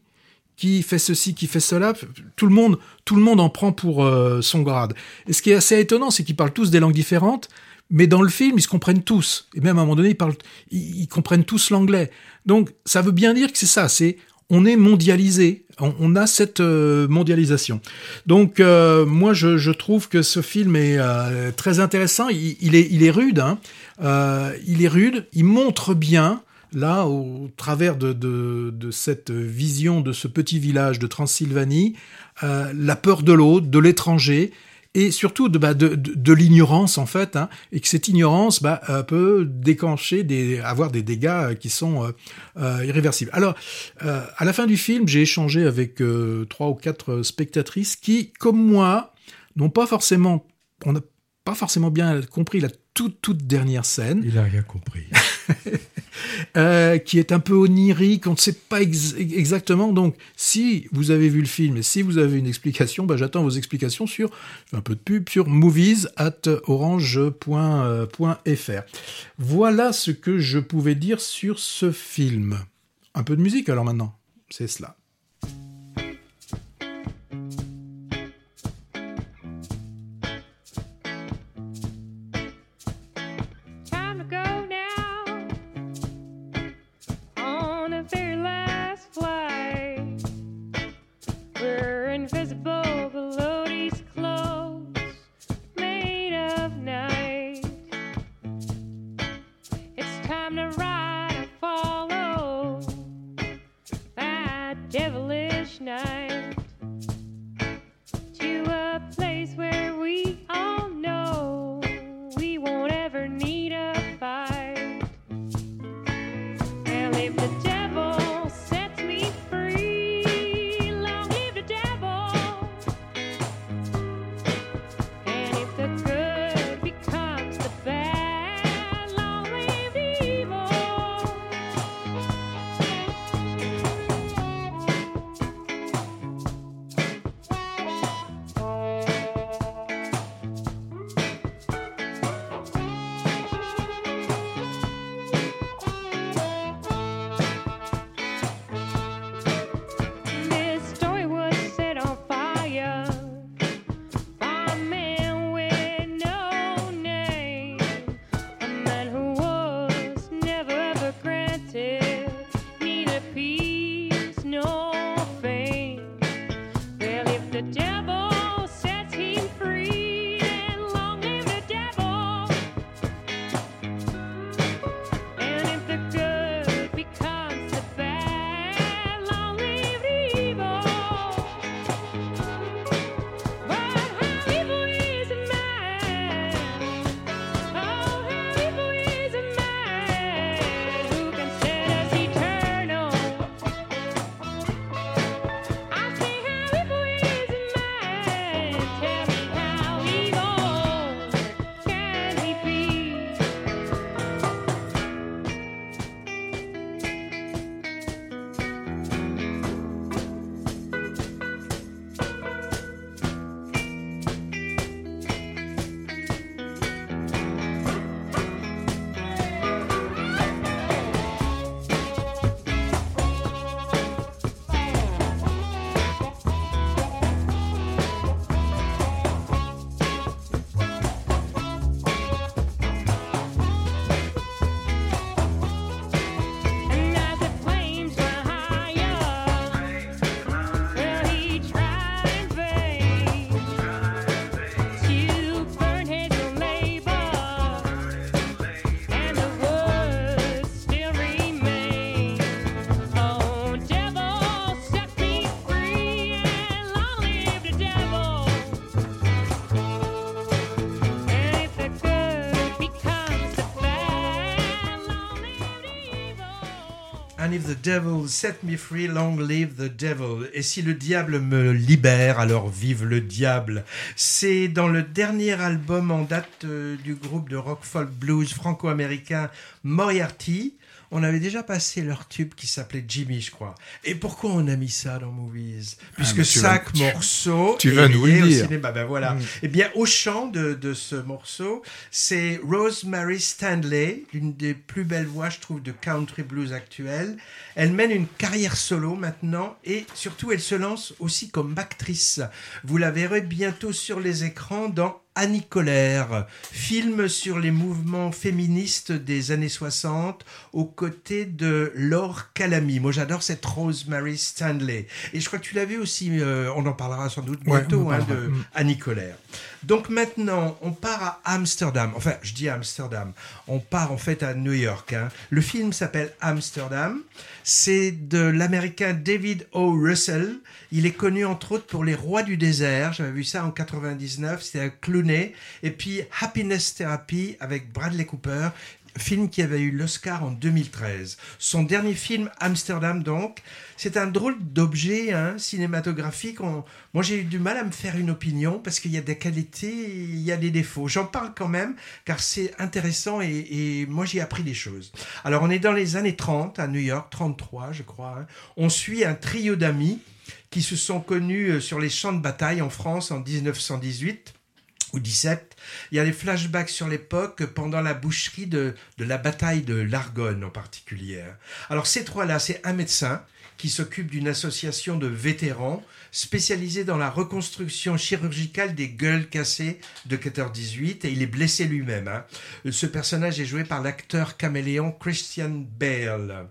qui fait ceci, qui fait cela. Tout le monde, tout le monde en prend pour son grade. Et ce qui est assez étonnant, c'est qu'ils parlent tous des langues différentes, mais dans le film, ils se comprennent tous. Et même à un moment donné, ils parlent, ils, comprennent tous l'anglais. Donc, ça veut bien dire que c'est ça. C'est on est mondialisé. On, a cette euh, mondialisation. Donc, euh, moi, je, trouve que ce film est euh, très intéressant. Il, est, rude. Hein. Il est rude. Il montre bien là, au travers de, cette vision de ce petit village de Transylvanie, la peur de l'autre, de l'étranger, et surtout de, bah, de, de, de l'ignorance en fait, hein, et que cette ignorance bah, euh, peut déclencher, des, avoir des dégâts euh, qui sont euh, irréversibles. Alors, à la fin du film, j'ai échangé avec trois ou quatre spectatrices qui, comme moi, n'ont pas forcément, on n'a pas forcément bien compris la toute toute dernière scène. Il a rien compris. Euh, qui est un peu onirique, on ne sait pas ex exactement. Donc, si vous avez vu le film et si vous avez une explication, bah, j'attends vos explications sur un peu de pub sur movies at orange.fr. Voilà ce que je pouvais dire sur ce film. Un peu de musique alors maintenant, c'est cela. If the devil set me free, long live the devil. Et si le diable me libère, alors vive le diable. C'est dans le dernier album en date euh, du groupe de rock folk blues franco-américain Moriarty. On avait déjà passé leur tube qui s'appelait Jimmy, je crois. Et pourquoi on a mis ça dans Movies? Puisque mais tu vas- cinq tu- tu vas est nous au cinéma. Ben voilà. Mm. Eh bien, au chant de, de ce morceau, c'est Rosemary Stanley, l'une des plus belles voix, je trouve, de country blues actuelle. Elle mène une carrière solo maintenant et surtout, elle se lance aussi comme actrice. Vous la verrez bientôt sur les écrans dans Annie Colère, film sur les mouvements féministes des années 60 aux côtés de Laure Calamy. Moi, j'adore cette Rosemary Stanley. Et je crois que tu l'as vu aussi, euh, on en parlera sans doute Ouais, bientôt, en hein, de Mm. Annie Colère. Donc maintenant, on part à Amsterdam. Enfin, je dis Amsterdam. On part en fait à New York. hein. Le film s'appelle Amsterdam. C'est de l'américain David O. Russell. Il est connu entre autres pour Les Rois du désert. J'avais vu ça en 99. C'était avec Clooney. Et puis Happiness Therapy avec Bradley Cooper. Film qui avait eu l'Oscar en 2013. Son dernier film, Amsterdam, donc, c'est un drôle d'objet hein, cinématographique. On- Moi, j'ai eu du mal à me faire une opinion parce qu'il y a des qualités, il y a des défauts. J'en parle quand même car c'est intéressant et, et moi, j'ai appris des choses. Alors, on est dans les années 30 à New York, 33, je crois. hein. On suit un trio d'amis qui se sont connus euh, sur les champs de bataille en France en 1918 ou 17. Il y a des flashbacks sur l'époque pendant la boucherie de, de la bataille de l'Argonne en particulier. Alors ces trois-là, c'est un médecin qui s'occupe d'une association de vétérans spécialisée dans la reconstruction chirurgicale des gueules cassées de 14-18 et il est blessé lui-même. hein. Ce personnage est joué par l'acteur caméléon Christian Bale.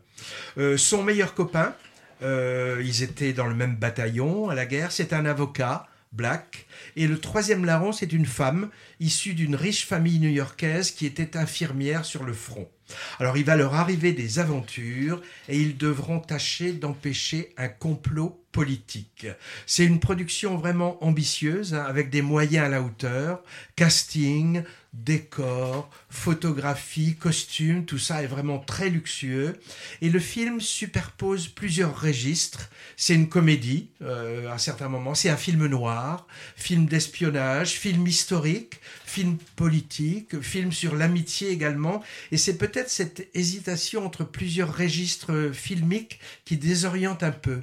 Euh, son meilleur copain, euh, ils étaient dans le même bataillon à la guerre, c'est un avocat, Black. Et le troisième larron, c'est une femme issue d'une riche famille new-yorkaise qui était infirmière sur le front. Alors il va leur arriver des aventures et ils devront tâcher d'empêcher un complot politique. C'est une production vraiment ambitieuse, hein, avec des moyens à la hauteur, casting, décor, photographie, costume, tout ça est vraiment très luxueux. Et le film superpose plusieurs registres. C'est une comédie euh, à certains moments, c'est un film noir, film d'espionnage, film historique, film politique, film sur l'amitié également. Et c'est peut-être cette hésitation entre plusieurs registres euh, filmiques qui désoriente un peu.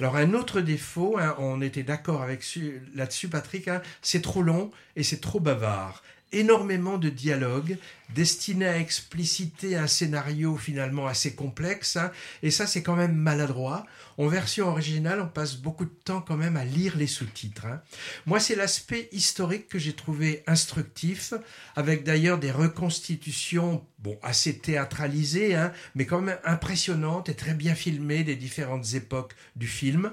Alors un autre défaut, hein, on était d'accord avec su- là-dessus Patrick, hein, c'est trop long et c'est trop bavard. Énormément de dialogues destinés à expliciter un scénario finalement assez complexe, hein, et ça c'est quand même maladroit. En version originale, on passe beaucoup de temps quand même à lire les sous-titres. hein. Moi, c'est l'aspect historique que j'ai trouvé instructif, avec d'ailleurs des reconstitutions, bon, assez théâtralisées, hein, mais quand même impressionnantes et très bien filmées des différentes époques du film.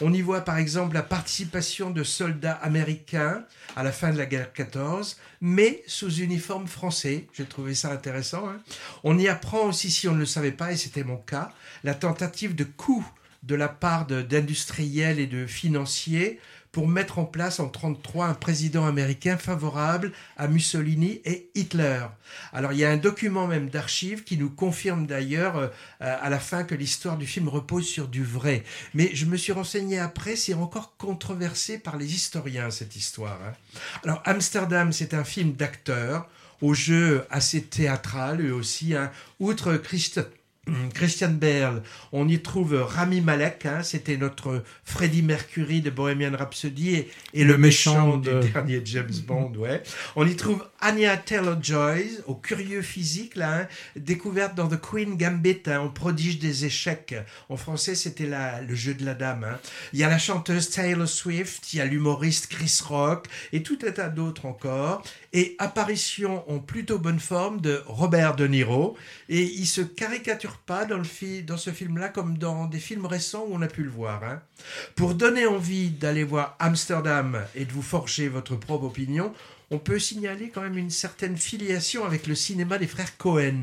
On y voit par exemple la participation de soldats américains à la fin de la guerre 14, mais sous uniforme français. J'ai trouvé ça intéressant. hein. On y apprend aussi, si on ne le savait pas, et c'était mon cas, la tentative de coup de la part d'industriels et de financiers pour mettre en place en 1933 un président américain favorable à Mussolini et Hitler. Alors il y a un document même d'archives qui nous confirme d'ailleurs euh, à la fin que l'histoire du film repose sur du vrai. Mais je me suis renseigné après, c'est encore controversé par les historiens cette histoire. hein. Alors Amsterdam, c'est un film d'acteurs au jeu assez théâtral eux aussi. hein. Outre Christ- Hum, Christian Bale, on y trouve Rami Malek, hein, c'était notre Freddie Mercury de Bohemian Rhapsody et, et le, Le méchant, méchant de- du dernier James Bond, ouais. On y trouve Anya Taylor-Joy, au curieux physique, là, hein, découverte dans The Queen Gambit, hein, prodige des échecs. En français, c'était le jeu de la dame. hein. Il y a la chanteuse Taylor Swift, il y a l'humoriste Chris Rock, et tout un tas d'autres encore. Et apparition en plutôt bonne forme de Robert De Niro. Et il se caricature pas dans ce film-là comme dans des films récents où on a pu le voir. hein. Pour donner envie d'aller voir Amsterdam et de vous forger votre propre opinion, on peut signaler quand même une certaine filiation avec le cinéma des frères Cohen.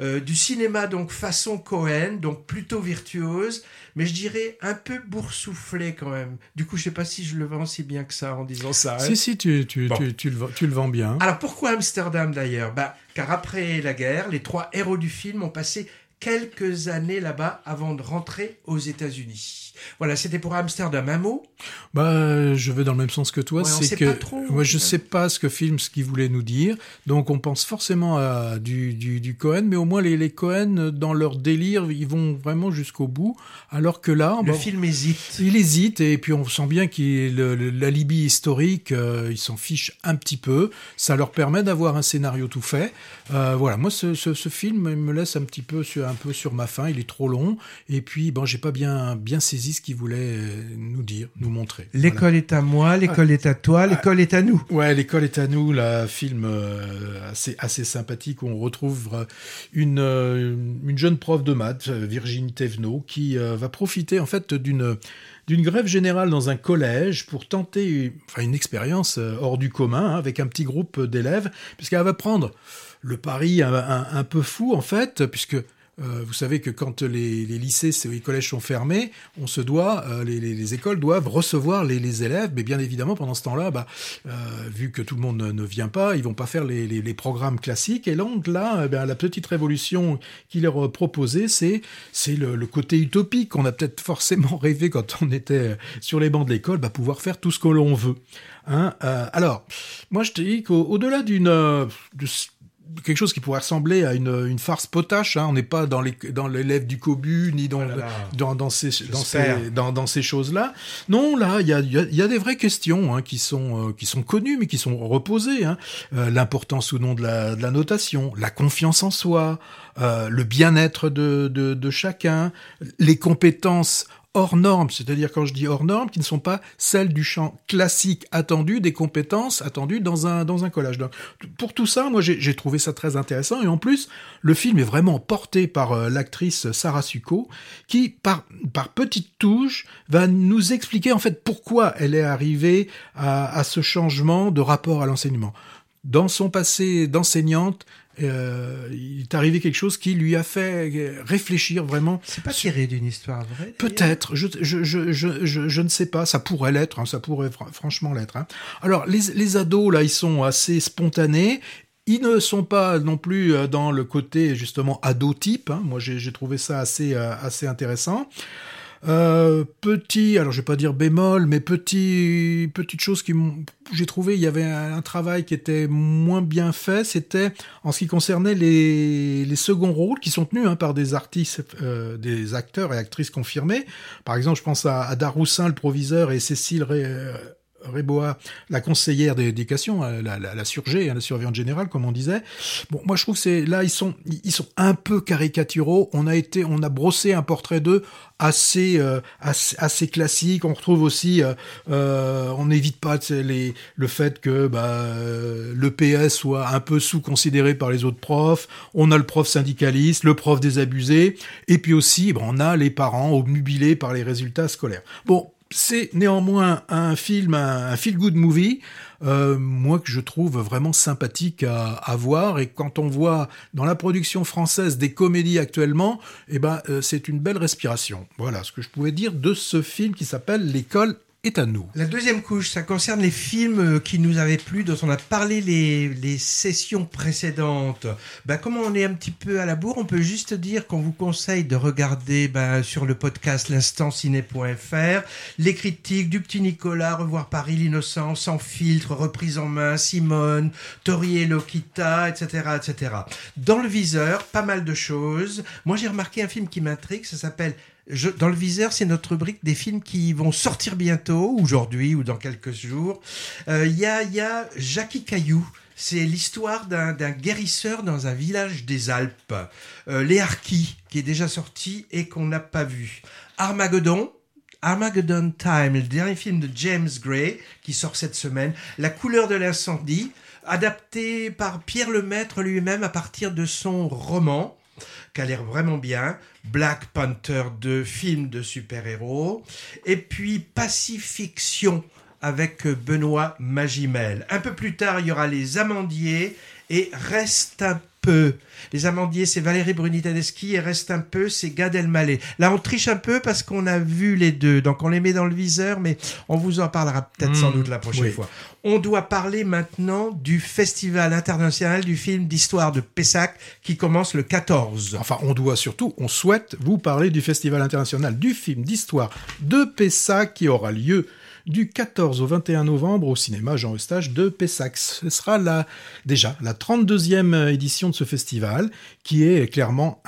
Euh, du cinéma donc façon Cohen, donc plutôt virtuose, mais je dirais un peu boursouflé quand même. Du coup, je sais pas si je le vends si bien que ça en disant ça. hein. Si, si, tu, tu, Bon. tu, tu le, vends- tu le vends bien. Alors pourquoi Amsterdam d'ailleurs? Bah, Car après la guerre, les trois héros du film ont passé quelques années là-bas avant de rentrer aux États-Unis. Voilà, c'était pour Amsterdam. Un mot? Bah, je vais dans le même sens que toi. Ouais, c'est que pas trop, moi, je sais pas ce que film, ce qu'il voulait nous dire. Donc, on pense forcément à du, du, du Cohen, mais au moins les, les Cohen, dans leur délire, ils vont vraiment jusqu'au bout. Alors que là, Le bah, film hésite. il hésite et puis on sent bien qu'il le- l'alibi historique, euh, ils s'en fichent un petit peu. Ça leur permet d'avoir un scénario tout fait. Euh, voilà, moi ce, ce, ce film me laisse un petit peu sur un peu sur ma faim. Il est trop long et puis bon, j'ai pas bien bien saisi ce qu'il voulait euh, nous dire, nous montrer. L'école est à moi, l'école est à toi, l'école est à nous. Ouais, l'école est à nous, là, film euh, assez assez sympathique où on retrouve euh, une une jeune prof de maths, Virginie Thévenot, qui va profiter en fait d'une d'une grève générale dans un collège pour tenter une, enfin, une expérience hors du commun hein, avec un petit groupe d'élèves, puisqu'elle va prendre le pari un, un- un peu fou en fait, puisque euh, vous savez que quand les, lycées, les collèges sont fermés, on se doit, euh, les, les- les écoles doivent recevoir les, élèves, mais bien évidemment pendant ce temps-là, bah, euh, vu que tout le monde ne, vient pas, ils vont pas faire les, programmes classiques. Et donc là, eh la petite révolution qu'il leur proposait, c'est le, côté utopique qu'on a peut-être forcément rêvé quand on était sur les bancs de l'école, bah, pouvoir faire tout ce que l'on veut. Hein alors, moi je te dis qu'au-delà d'une quelque chose qui pourrait ressembler à une, une farce potache. Hein. On n'est pas dans les dans l'élève du cobu ni dans là là. dans, dans ces dans ces dans, dans ces choses-là. Non, là, il y a, il y a- y a des vraies questions hein, qui sont euh, qui sont connues mais qui sont reposées. Hein. Euh, L'importance ou non de la, de la notation, la confiance en soi, euh, le bien-être de, de de chacun, les compétences hors normes, c'est-à-dire quand je dis hors normes, qui ne sont pas celles du champ classique attendu, des compétences attendues dans un, dans un collage. Donc, pour tout ça, moi j'ai trouvé ça très intéressant, et en plus, le film est vraiment porté par euh, l'actrice Sarah Succo, qui, par, par petites touches, va nous expliquer en fait pourquoi elle est arrivée à, à ce changement de rapport à l'enseignement. Dans son passé d'enseignante, euh, il est arrivé quelque chose qui lui a fait réfléchir vraiment. C'est pas tiré d'une histoire vraie Peut-être, je, je, je, je, ne sais pas, ça pourrait l'être, hein, ça pourrait fr- franchement l'être. hein. Alors, les, les ados, là, ils sont assez spontanés. Ils ne sont pas non plus euh, dans le côté, justement, ado-type. hein. Moi, j'ai j'ai trouvé ça assez, euh, assez intéressant. Euh, petit, alors je vais pas dire bémol, mais petit, petite chose qui j'ai trouvé, il y avait un, travail qui était moins bien fait, c'était en ce qui concernait les, les seconds rôles qui sont tenus hein, par des artistes, euh, des acteurs et actrices confirmés. Par exemple, je pense à, à Daroussin, le proviseur, et Cécile Ré, Rébois, la conseillère d'éducation, euh, la, la, la surgée, hein, la surveillante générale, comme on disait. Bon, moi je trouve que c'est là ils sont ils sont un peu caricaturaux. On a été, on a brossé un portrait d'eux assez, euh, assez assez classique. On retrouve aussi, euh, euh, on n'évite pas les le fait que bah, le PS soit un peu sous-considéré par les autres profs. On a le prof syndicaliste, le prof désabusé, et puis aussi, on a les parents obnubilés par les résultats scolaires. Bon, c'est néanmoins un film, un, feel-good movie, euh, moi que je trouve vraiment sympathique à, à voir. Et quand on voit dans la production française des comédies actuellement, eh ben euh, c'est une belle respiration. Voilà ce que je pouvais dire de ce film qui s'appelle L'école La deuxième couche, ça concerne les films euh, qui nous avaient plu, dont on a parlé les, les sessions précédentes. Ben, comme on est un petit peu à la bourre, on peut juste dire qu'on vous conseille de regarder ben, sur le podcast l'instantciné.fr les critiques du petit Nicolas, Revoir Paris, l'innocent, Sans filtre, Reprise en main, Simone, Tori et Lokita, etc., etc. Dans le viseur, pas mal de choses. Moi, j'ai remarqué un film qui m'intrigue, ça s'appelle dans le viseur, c'est notre rubrique des films qui vont sortir bientôt, aujourd'hui ou dans quelques jours. Euh, Il y, a, il y a Jackie Caillou. C'est l'histoire d'un guérisseur dans un village des Alpes. Euh, Les qui est déjà sorti et qu'on n'a pas vu. Armageddon, Armageddon Time, le dernier film de James Gray, qui sort cette semaine. La couleur de l'incendie, adapté par Pierre Lemaître lui-même à partir de son roman qui a l'air vraiment bien. Black Panther 2, film de super-héros. Et puis Pacifiction avec Benoît Magimel. Un peu plus tard, il y aura Les Amandiers Et Reste un peu. Les Amandiers, c'est Valérie Bruni Tedeschi et Reste un peu, c'est Gad Elmaleh. Là, on triche un peu parce qu'on a vu les deux, donc on les met dans le viseur, mais on vous en parlera peut-être sans Mmh, doute la prochaine oui. fois. On doit parler maintenant du Festival international du film d'histoire de Pessac qui commence le 14. Enfin, on doit surtout, on souhaite vous parler du Festival international du film d'histoire de Pessac qui aura lieu du 14 au 21 novembre au cinéma Jean Eustache de Pessac. Ce sera la, déjà la 32e édition de ce festival qui est clairement,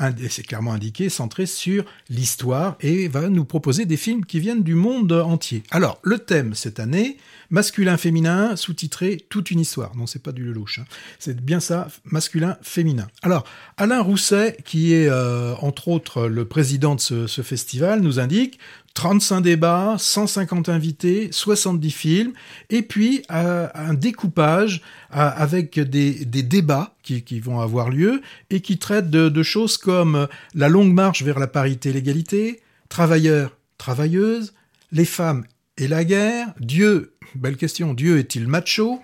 clairement indiqué, centré sur l'histoire et va nous proposer des films qui viennent du monde entier. Alors, le thème cette année, masculin-féminin, sous-titré Toute une histoire. Non, c'est pas du Lelouch. hein. C'est bien ça, masculin-féminin. Alors, Alain Rousset, qui est euh, entre autres le président de ce festival, nous indique 35 débats, 150 invités, 70 films, et puis euh, un découpage euh, avec des, débats qui, vont avoir lieu et qui traitent de, de choses comme la longue marche vers la parité et l'égalité, travailleurs, travailleuses, les femmes et la guerre, Dieu, belle question, Dieu est-il macho?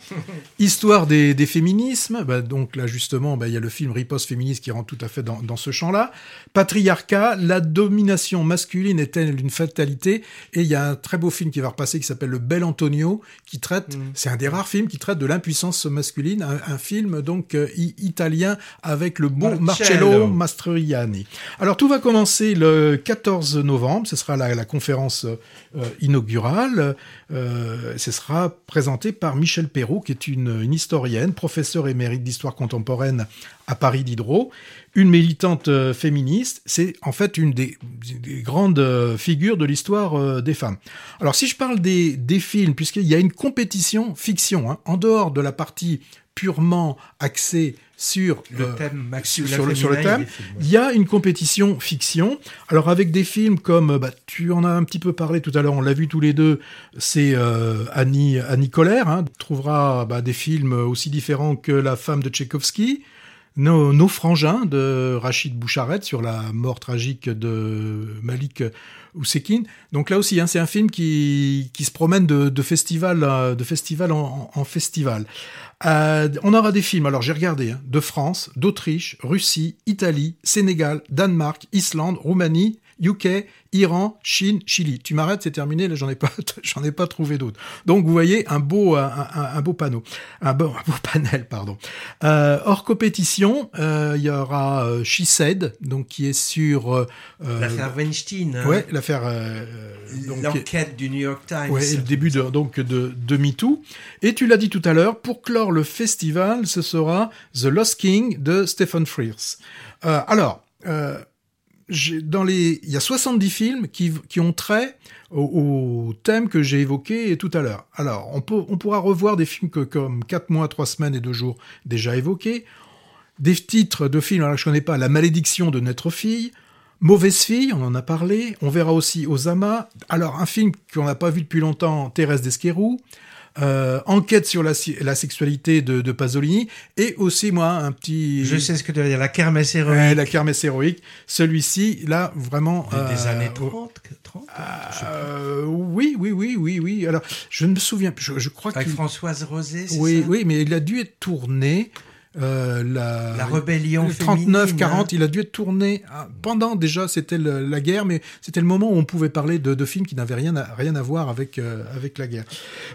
Histoire des, des féminismes, bah, donc là justement, bah, il y a le film Riposte féministe qui rentre tout à fait dans, dans ce champ-là. Patriarcat, la domination masculine est-elle une fatalité? Et il y a un très beau film qui va repasser qui s'appelle Le Bel Antonio, qui traite, c'est un des rares films qui traite de l'impuissance masculine, un, un film donc euh, italien avec le bon Marcello. Marcello Mastroianni. Alors tout va commencer le 14 novembre, ce sera la, la conférence euh, inaugurale. Euh, ce sera présenté par Michel Perrault, qui est une, historienne, professeure émérite d'histoire contemporaine à Paris Diderot, une militante euh, féministe. C'est en fait une des, des grandes euh, figures de l'histoire des femmes. Alors si je parle des, des films, puisqu'il y a une compétition fiction, hein, en dehors de la partie purement axée sur Le euh, thème sur, le, sur thème. des films, ouais. Il y a une compétition fiction. Alors avec des films comme, bah, tu en as un petit peu parlé tout à l'heure, on l'a vu tous les deux, c'est euh, Annie, Annie Colère. Hein, tu trouveras bah, des films aussi différents que La femme de Tchaïkovski. Nos, Nos frangins de Rachid Boucharette sur la mort tragique de Malik Donc là aussi, hein, c'est un film qui, se promène de, festival, de festival en, en festival. Euh, on aura des films, alors j'ai regardé, hein, de France, d'Autriche, Russie, Italie, Sénégal, Danemark, Islande, Roumanie, UK, Iran, Chine, Chili. Tu m'arrêtes, c'est terminé, là j'en ai pas, j'en ai pas trouvé d'autres. Donc vous voyez un beau, un, un- un beau panneau, un beau, un beau panel, pardon. Euh, hors compétition, euh, il y aura euh, She Said, donc qui est sur euh, L'affaire Weinstein. hein. Ouais, l'affaire. L'enquête du New York Times. Ouais, et le début de, donc de, de MeToo. Et tu l'as dit tout à l'heure, pour clore le festival, ce sera The Lost King de Stephen Frears. Alors, euh, dans les, il y a 70 films qui, ont trait au, thème que j'ai évoqué tout à l'heure. Alors, on, pourra revoir des films comme 4 mois, 3 semaines et 2 jours déjà évoqués. Des titres de films, alors je connais pas, La malédiction de notre fille, Mauvaise fille, on en a parlé. On verra aussi Osama. Alors, un film qu'on n'a pas vu depuis longtemps, Thérèse d'Esquerou. Euh, enquête sur la, sexualité de, de Pasolini. Et aussi, moi, un petit... Je sais ce que tu veux dire, la kermesse héroïque. Ouais, la kermesse héroïque. Celui-ci, là, vraiment... Des, des euh, années 30, 30 euh, oui, oui, oui, oui, oui. Alors, je ne me souviens plus. Je, je crois Avec qu'il- Françoise Rosé, c'est Oui, ça? oui, mais il a dû être tourné. Euh, la, La rébellion le féminine, 39, 40, hein. il a dû être tourné ah, pendant déjà, c'était la guerre, mais c'était le moment où on pouvait parler de, de films qui n'avaient rien à, rien à voir avec, euh, avec la guerre.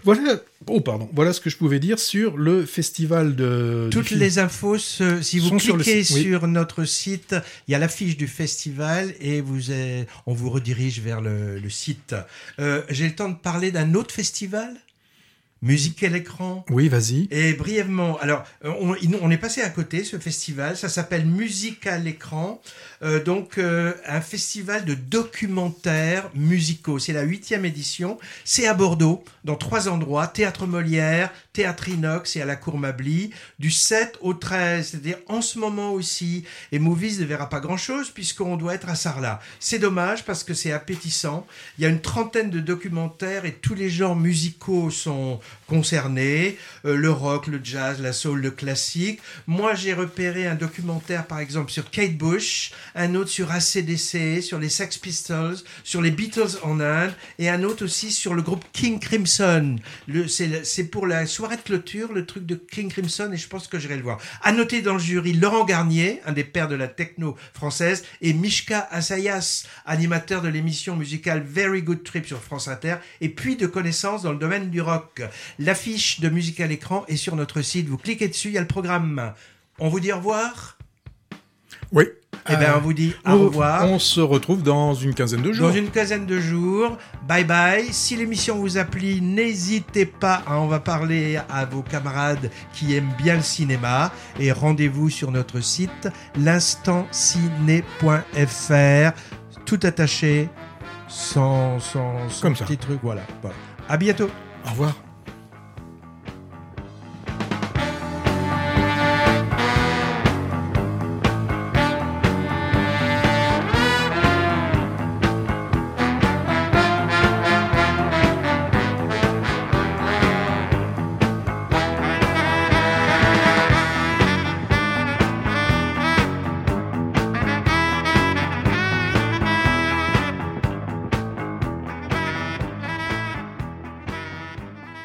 Voilà, oh pardon, voilà ce que je pouvais dire sur le festival de. Toutes les infos, si vous sur cliquez oui. sur notre site, il y a l'affiche du festival et vous on vous redirige vers le, le site. Euh, J'ai le temps de parler d'un autre festival? Musique à l'écran. Oui, vas-y. Et brièvement, alors euh, on, est passé à côté ce festival, ça s'appelle Musique à l'écran, Euh, donc euh, un festival de documentaires musicaux. C'est la huitième édition. C'est à Bordeaux, dans trois endroits Théâtre Molière, Théâtre Inox et à la Cour Mably, du 7 au 13. C'est-à-dire en ce moment aussi. Et Movies ne verra pas grand-chose puisqu'on doit être à Sarlat. C'est dommage parce que c'est appétissant. Il y a une trentaine de documentaires et tous les genres musicaux sont concernés. Euh, le rock, le jazz, la soul, le classique. Moi, j'ai repéré un documentaire, par exemple, sur Kate Bush, un autre sur ACDC, sur les Sex Pistols, sur les Beatles en Inde, et un autre aussi sur le groupe King Crimson. C'est pour la soirée de clôture, le truc de King Crimson, et je pense que j'irai le voir. À noter dans le jury Laurent Garnier, un des pères de la techno française, et Mishka Assayas, animateur de l'émission musicale Very Good Trip sur France Inter, et puis de connaissances dans le domaine du rock. L'affiche de musique à l'écran est sur notre site. Vous cliquez dessus, il y a le programme. On vous dit au revoir? Oui. Eh bien, Euh, on vous dit au on- revoir. On se retrouve dans une quinzaine de jours. Dans une quinzaine de jours. Bye bye. Si l'émission vous a plu, n'hésitez pas à en va parler à vos camarades qui aiment bien le cinéma. Et rendez-vous sur notre site l'instantciné.fr. Tout attaché, sans, sans, sans Comme ça. petit truc. Voilà. voilà. À bientôt. Au revoir.